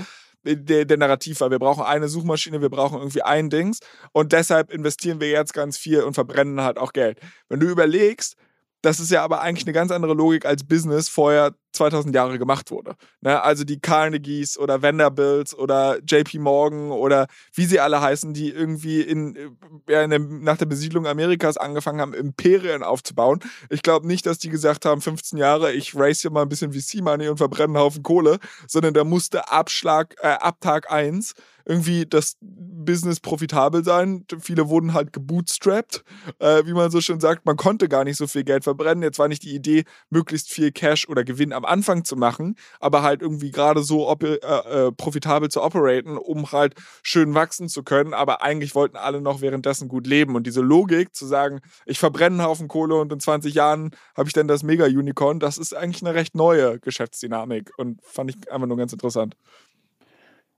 der, der Narrativ war, wir brauchen eine Suchmaschine, wir brauchen irgendwie ein Dings und deshalb investieren wir jetzt ganz viel und verbrennen halt auch Geld. Wenn du überlegst, Das ist ja aber eigentlich eine ganz andere Logik als Business vorher 2000 Jahre gemacht wurde. Ne? Also die Carnegies oder Vanderbilts oder JP Morgan oder wie sie alle heißen, die irgendwie in, ja, in der, nach der Besiedlung Amerikas angefangen haben, Imperien aufzubauen. Ich glaube nicht, dass die gesagt haben, 15 Jahre, ich race hier mal ein bisschen VC-Money und verbrenne einen Haufen Kohle, sondern da musste Abschlag, äh, ab Tag 1 irgendwie das Business profitabel sein. Viele wurden halt gebootstrapped, äh, wie man so schön sagt. Man konnte gar nicht so viel Geld verbrennen. Jetzt war nicht die Idee, möglichst viel Cash oder Gewinn am Anfang zu machen, aber halt irgendwie gerade so äh, äh, profitabel zu operaten, um halt schön wachsen zu können. Aber eigentlich wollten alle noch währenddessen gut leben. Und diese Logik zu sagen, ich verbrenne einen Haufen Kohle und in 20 Jahren habe ich dann das Mega-Unicorn, das ist eigentlich eine recht neue Geschäftsdynamik und fand ich einfach nur ganz interessant.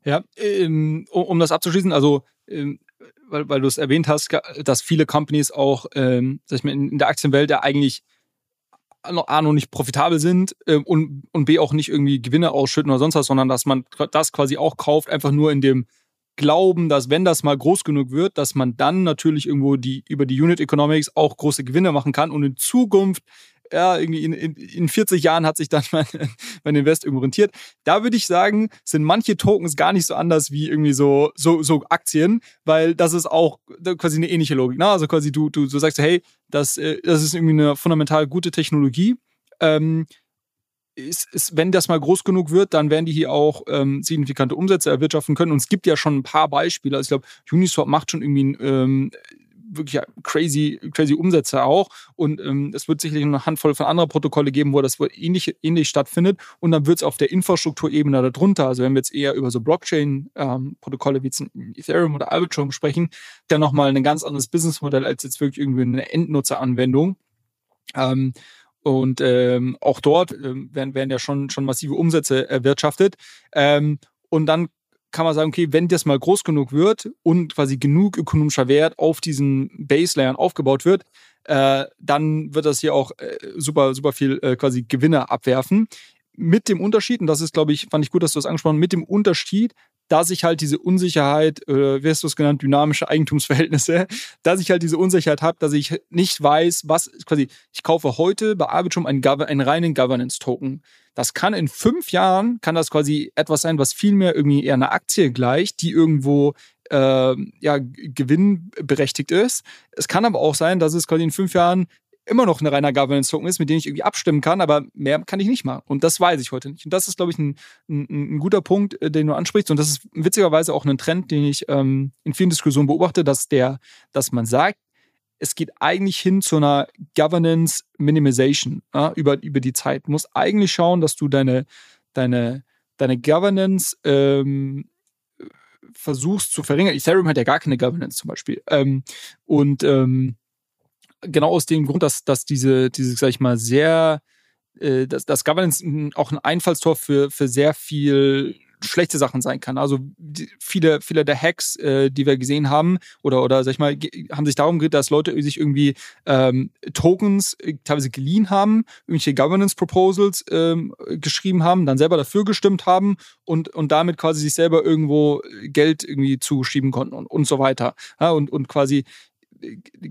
Ja, ähm, um das abzuschließen, also ähm, weil, weil du es erwähnt hast, dass viele Companies auch ähm, sag ich mal, in der Aktienwelt ja eigentlich A, noch nicht profitabel sind ähm, und, und B, auch nicht irgendwie Gewinne ausschütten oder sonst was, sondern dass man das quasi auch kauft, einfach nur in dem Glauben, dass wenn das mal groß genug wird, dass man dann natürlich irgendwo die über die Unit Economics auch große Gewinne machen kann und in Zukunft ja, irgendwie in, in, in 40 Jahren hat sich dann mein, mein Invest irgendwo rentiert. Da würde ich sagen, sind manche Tokens gar nicht so anders wie irgendwie so, so, so Aktien, weil das ist auch quasi eine ähnliche Logik. Ne? Also quasi du, du, du sagst, hey, das, äh, das ist irgendwie eine fundamental gute Technologie. Ähm, ist, ist, wenn das mal groß genug wird, dann werden die hier auch ähm, signifikante Umsätze erwirtschaften können. Und es gibt ja schon ein paar Beispiele. Also ich glaube, Uniswap macht schon irgendwie ähm, wirklich crazy, crazy Umsätze auch. Und ähm, es wird sicherlich eine Handvoll von anderen Protokolle geben, wo das ähnlich, ähnlich stattfindet. Und dann wird es auf der Infrastrukturebene darunter, also wenn wir jetzt eher über so Blockchain-Protokolle ähm, wie jetzt Ethereum oder Arbitrum sprechen, dann nochmal ein ganz anderes Businessmodell als jetzt wirklich irgendwie eine Endnutzeranwendung. Ähm, und ähm, auch dort ähm, werden, werden ja schon, schon massive Umsätze erwirtschaftet. Ähm, und dann kann man sagen, okay, wenn das mal groß genug wird und quasi genug ökonomischer Wert auf diesen Base-Layern aufgebaut wird, äh, dann wird das hier auch äh, super, super viel äh, quasi Gewinne abwerfen. Mit dem Unterschied, und das ist, glaube ich, fand ich gut, dass du das angesprochen hast, mit dem Unterschied, dass ich halt diese Unsicherheit, äh, wie hast du es genannt, dynamische Eigentumsverhältnisse, dass ich halt diese Unsicherheit habe, dass ich nicht weiß, was quasi, ich kaufe heute bei Arbitrum einen, einen reinen Governance-Token. Das kann in fünf Jahren, kann das quasi etwas sein, was viel mehr irgendwie eher einer Aktie gleicht, die irgendwo äh, ja, gewinnberechtigt ist. Es kann aber auch sein, dass es quasi in fünf Jahren immer noch ein reiner Governance-Token ist, mit dem ich irgendwie abstimmen kann, aber mehr kann ich nicht machen. Und das weiß ich heute nicht. Und das ist, glaube ich, ein, ein, ein, guter Punkt, äh, den du ansprichst. Und das ist witzigerweise auch ein Trend, den ich ähm, in vielen Diskussionen beobachte, dass der, dass man sagt, es geht eigentlich hin zu einer Governance Minimization ja, über, über die Zeit. Du musst eigentlich schauen, dass du deine, deine, deine Governance ähm, versuchst zu verringern. Ethereum hat ja gar keine Governance zum Beispiel. Ähm, und ähm, genau aus dem Grund, dass, dass diese, diese, sag ich mal, sehr, äh, dass, dass Governance auch ein Einfallstor für, für sehr viel schlechte Sachen sein kann. Also viele, viele der Hacks, äh, die wir gesehen haben, oder, oder sag ich mal, haben sich darum gedreht, dass Leute sich irgendwie ähm, Tokens äh, teilweise geliehen haben, irgendwelche Governance Proposals ähm, geschrieben haben, dann selber dafür gestimmt haben und, und damit quasi sich selber irgendwo Geld irgendwie zuschieben konnten und, und so weiter. Ja, und, und quasi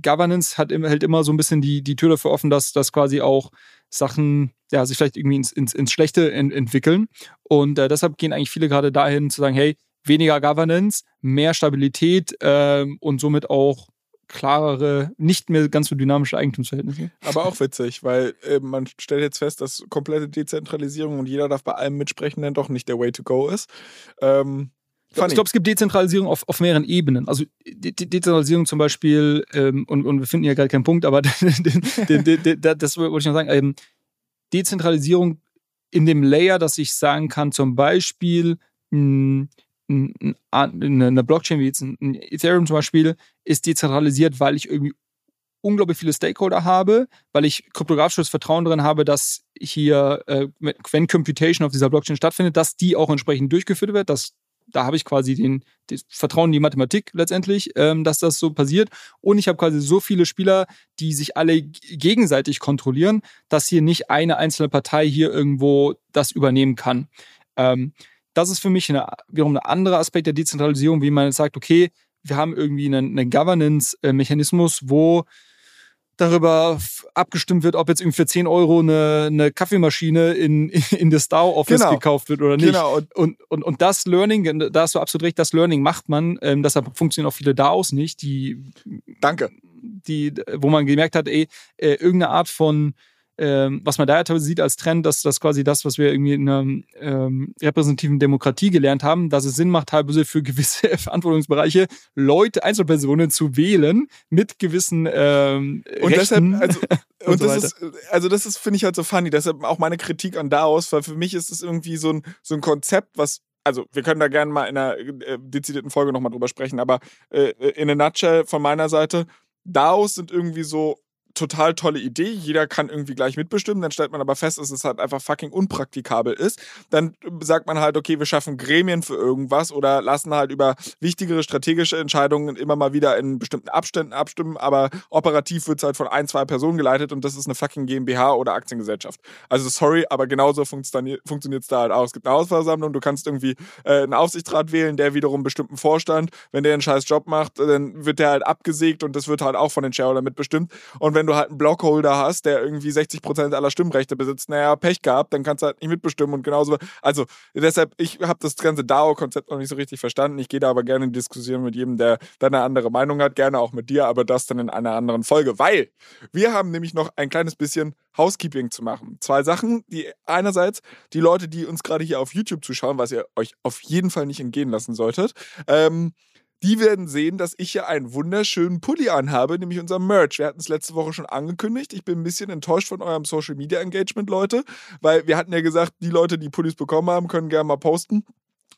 Governance hat hält immer so ein bisschen die, die Tür dafür offen, dass, dass quasi auch Sachen ja, sich vielleicht irgendwie ins, ins, ins Schlechte ent entwickeln. Und äh, deshalb gehen eigentlich viele gerade dahin zu sagen, hey, weniger Governance, mehr Stabilität ähm, und somit auch klarere, nicht mehr ganz so dynamische Eigentumsverhältnisse. Aber auch witzig, weil äh, man stellt jetzt fest, dass komplette Dezentralisierung und jeder darf bei allem mitsprechen, dann doch nicht der Way to go ist. Ähm, Funny. Ich glaube, es gibt Dezentralisierung auf, auf mehreren Ebenen. Also De De Dezentralisierung zum Beispiel, ähm, und, und wir finden ja gerade keinen Punkt, aber das wollte ich noch sagen, ähm, Dezentralisierung in dem Layer, dass ich sagen kann, zum Beispiel mh, eine Blockchain wie jetzt ein Ethereum zum Beispiel ist dezentralisiert, weil ich irgendwie unglaublich viele Stakeholder habe, weil ich kryptografisches Vertrauen darin habe, dass hier, äh, wenn Computation auf dieser Blockchain stattfindet, dass die auch entsprechend durchgeführt wird, dass da habe ich quasi den, das Vertrauen in die Mathematik letztendlich, ähm, dass das so passiert. Und ich habe quasi so viele Spieler, die sich alle gegenseitig kontrollieren, dass hier nicht eine einzelne Partei hier irgendwo das übernehmen kann. Ähm, das ist für mich eine, wiederum ein anderer Aspekt der Dezentralisierung, wie man sagt, okay, wir haben irgendwie einen, einen Governance-Mechanismus, wo darüber abgestimmt wird, ob jetzt irgendwie für 10 Euro eine, eine Kaffeemaschine in, in das DAO-Office genau. gekauft wird oder nicht. Genau. Und, und, und, und das Learning, da hast du absolut recht, das Learning macht man. Ähm, deshalb funktionieren auch viele DAOs nicht, die. Danke. Die, wo man gemerkt hat, ey, äh, irgendeine Art von ähm, was man da ja teilweise sieht als Trend, dass das quasi das, was wir irgendwie in einer ähm, repräsentativen Demokratie gelernt haben, dass es Sinn macht, teilweise für gewisse Verantwortungsbereiche Leute, Einzelpersonen zu wählen mit gewissen ähm, und Rechten deshalb, also, und, und so das ist, also das ist, finde ich halt so funny. Deshalb auch meine Kritik an DAOs, weil für mich ist es irgendwie so ein, so ein Konzept, was also wir können da gerne mal in einer äh, dezidierten Folge nochmal drüber sprechen, aber äh, in a nutshell von meiner Seite, DAOs sind irgendwie so total tolle Idee, jeder kann irgendwie gleich mitbestimmen, dann stellt man aber fest, dass es halt einfach fucking unpraktikabel ist. Dann sagt man halt, okay, wir schaffen Gremien für irgendwas oder lassen halt über wichtigere strategische Entscheidungen immer mal wieder in bestimmten Abständen abstimmen, aber operativ wird es halt von ein, zwei Personen geleitet und das ist eine fucking GmbH oder Aktiengesellschaft. Also sorry, aber genauso funktioniert es da halt auch. Es gibt eine Hausversammlung, du kannst irgendwie äh, einen Aufsichtsrat wählen, der wiederum bestimmten Vorstand, wenn der einen scheiß Job macht, dann wird der halt abgesägt und das wird halt auch von den Shareholdern mitbestimmt. Und wenn wenn du halt einen Blockholder hast, der irgendwie 60% aller Stimmrechte besitzt, naja, Pech gehabt, dann kannst du halt nicht mitbestimmen und genauso. Also deshalb, ich habe das ganze DAO-Konzept noch nicht so richtig verstanden. Ich gehe da aber gerne in Diskussion mit jedem, der da eine andere Meinung hat, gerne auch mit dir, aber das dann in einer anderen Folge, weil wir haben nämlich noch ein kleines bisschen Housekeeping zu machen. Zwei Sachen, die einerseits die Leute, die uns gerade hier auf YouTube zuschauen, was ihr euch auf jeden Fall nicht entgehen lassen solltet, ähm, die werden sehen, dass ich hier einen wunderschönen Pulli anhabe, nämlich unser Merch. Wir hatten es letzte Woche schon angekündigt. Ich bin ein bisschen enttäuscht von eurem Social Media Engagement, Leute, weil wir hatten ja gesagt, die Leute, die Pullis bekommen haben, können gerne mal posten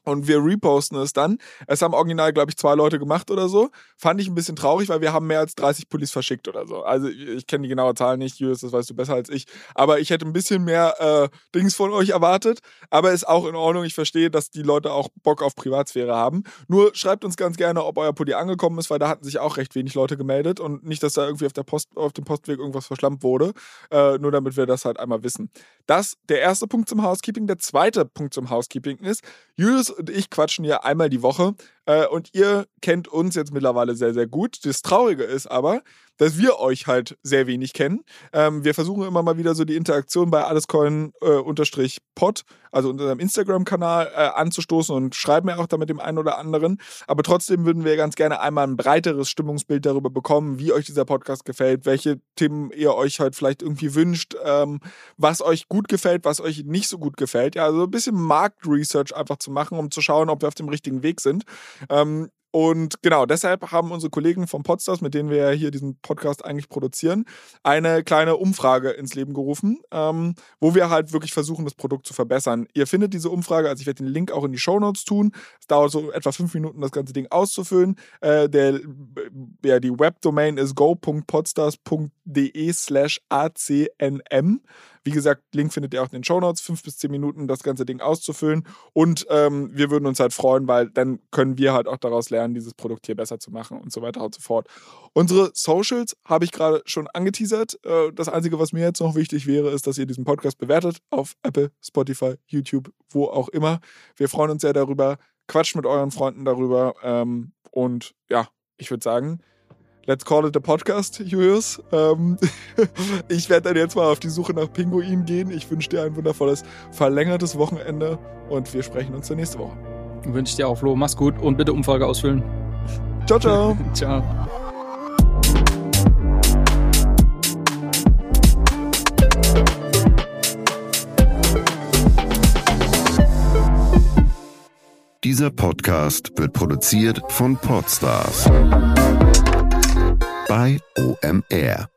und wir reposten es dann. Es haben original, glaube ich, zwei Leute gemacht oder so. Fand ich ein bisschen traurig, weil wir haben mehr als 30 Pullis verschickt oder so. Also ich kenne die genaue Zahl nicht, Julius, das weißt du besser als ich. Aber ich hätte ein bisschen mehr äh, Dings von euch erwartet. Aber ist auch in Ordnung. Ich verstehe, dass die Leute auch Bock auf Privatsphäre haben. Nur schreibt uns ganz gerne, ob euer Pulli angekommen ist, weil da hatten sich auch recht wenig Leute gemeldet und nicht, dass da irgendwie auf, der Post, auf dem Postweg irgendwas verschlampt wurde. Äh, nur damit wir das halt einmal wissen. Das der erste Punkt zum Housekeeping. Der zweite Punkt zum Housekeeping ist, Julius und ich quatschen hier einmal die Woche äh, und ihr kennt uns jetzt mittlerweile sehr, sehr gut. Das Traurige ist aber, dass wir euch halt sehr wenig kennen. Ähm, wir versuchen immer mal wieder so die Interaktion bei allescoin-pod, äh, also unserem Instagram-Kanal, äh, anzustoßen und schreiben ja auch da mit dem einen oder anderen. Aber trotzdem würden wir ganz gerne einmal ein breiteres Stimmungsbild darüber bekommen, wie euch dieser Podcast gefällt, welche Themen ihr euch halt vielleicht irgendwie wünscht, ähm, was euch gut gefällt, was euch nicht so gut gefällt. Ja, also ein bisschen Marktresearch einfach zu machen, um zu schauen, ob wir auf dem richtigen Weg sind. Ähm, und genau, deshalb haben unsere Kollegen vom Podstars, mit denen wir ja hier diesen Podcast eigentlich produzieren, eine kleine Umfrage ins Leben gerufen, ähm, wo wir halt wirklich versuchen, das Produkt zu verbessern. Ihr findet diese Umfrage, also ich werde den Link auch in die Show Notes tun. Es dauert so etwa fünf Minuten, das ganze Ding auszufüllen. Äh, der, ja, die Webdomain ist go.podstars.de slash acnm. Wie gesagt, Link findet ihr auch in den Show Notes. Fünf bis zehn Minuten, das ganze Ding auszufüllen. Und ähm, wir würden uns halt freuen, weil dann können wir halt auch daraus lernen, dieses Produkt hier besser zu machen und so weiter und so fort. Unsere Socials habe ich gerade schon angeteasert. Äh, das Einzige, was mir jetzt noch wichtig wäre, ist, dass ihr diesen Podcast bewertet auf Apple, Spotify, YouTube, wo auch immer. Wir freuen uns sehr darüber. Quatscht mit euren Freunden darüber. Ähm, und ja, ich würde sagen, Let's call it a podcast, Julius. Ähm, ich werde dann jetzt mal auf die Suche nach Pinguin gehen. Ich wünsche dir ein wundervolles, verlängertes Wochenende und wir sprechen uns dann nächste Woche. Wünsche ich dir auch, Flo. Mach's gut und bitte Umfrage ausfüllen. Ciao, ciao. ciao. Dieser Podcast wird produziert von Podstars bei OMR.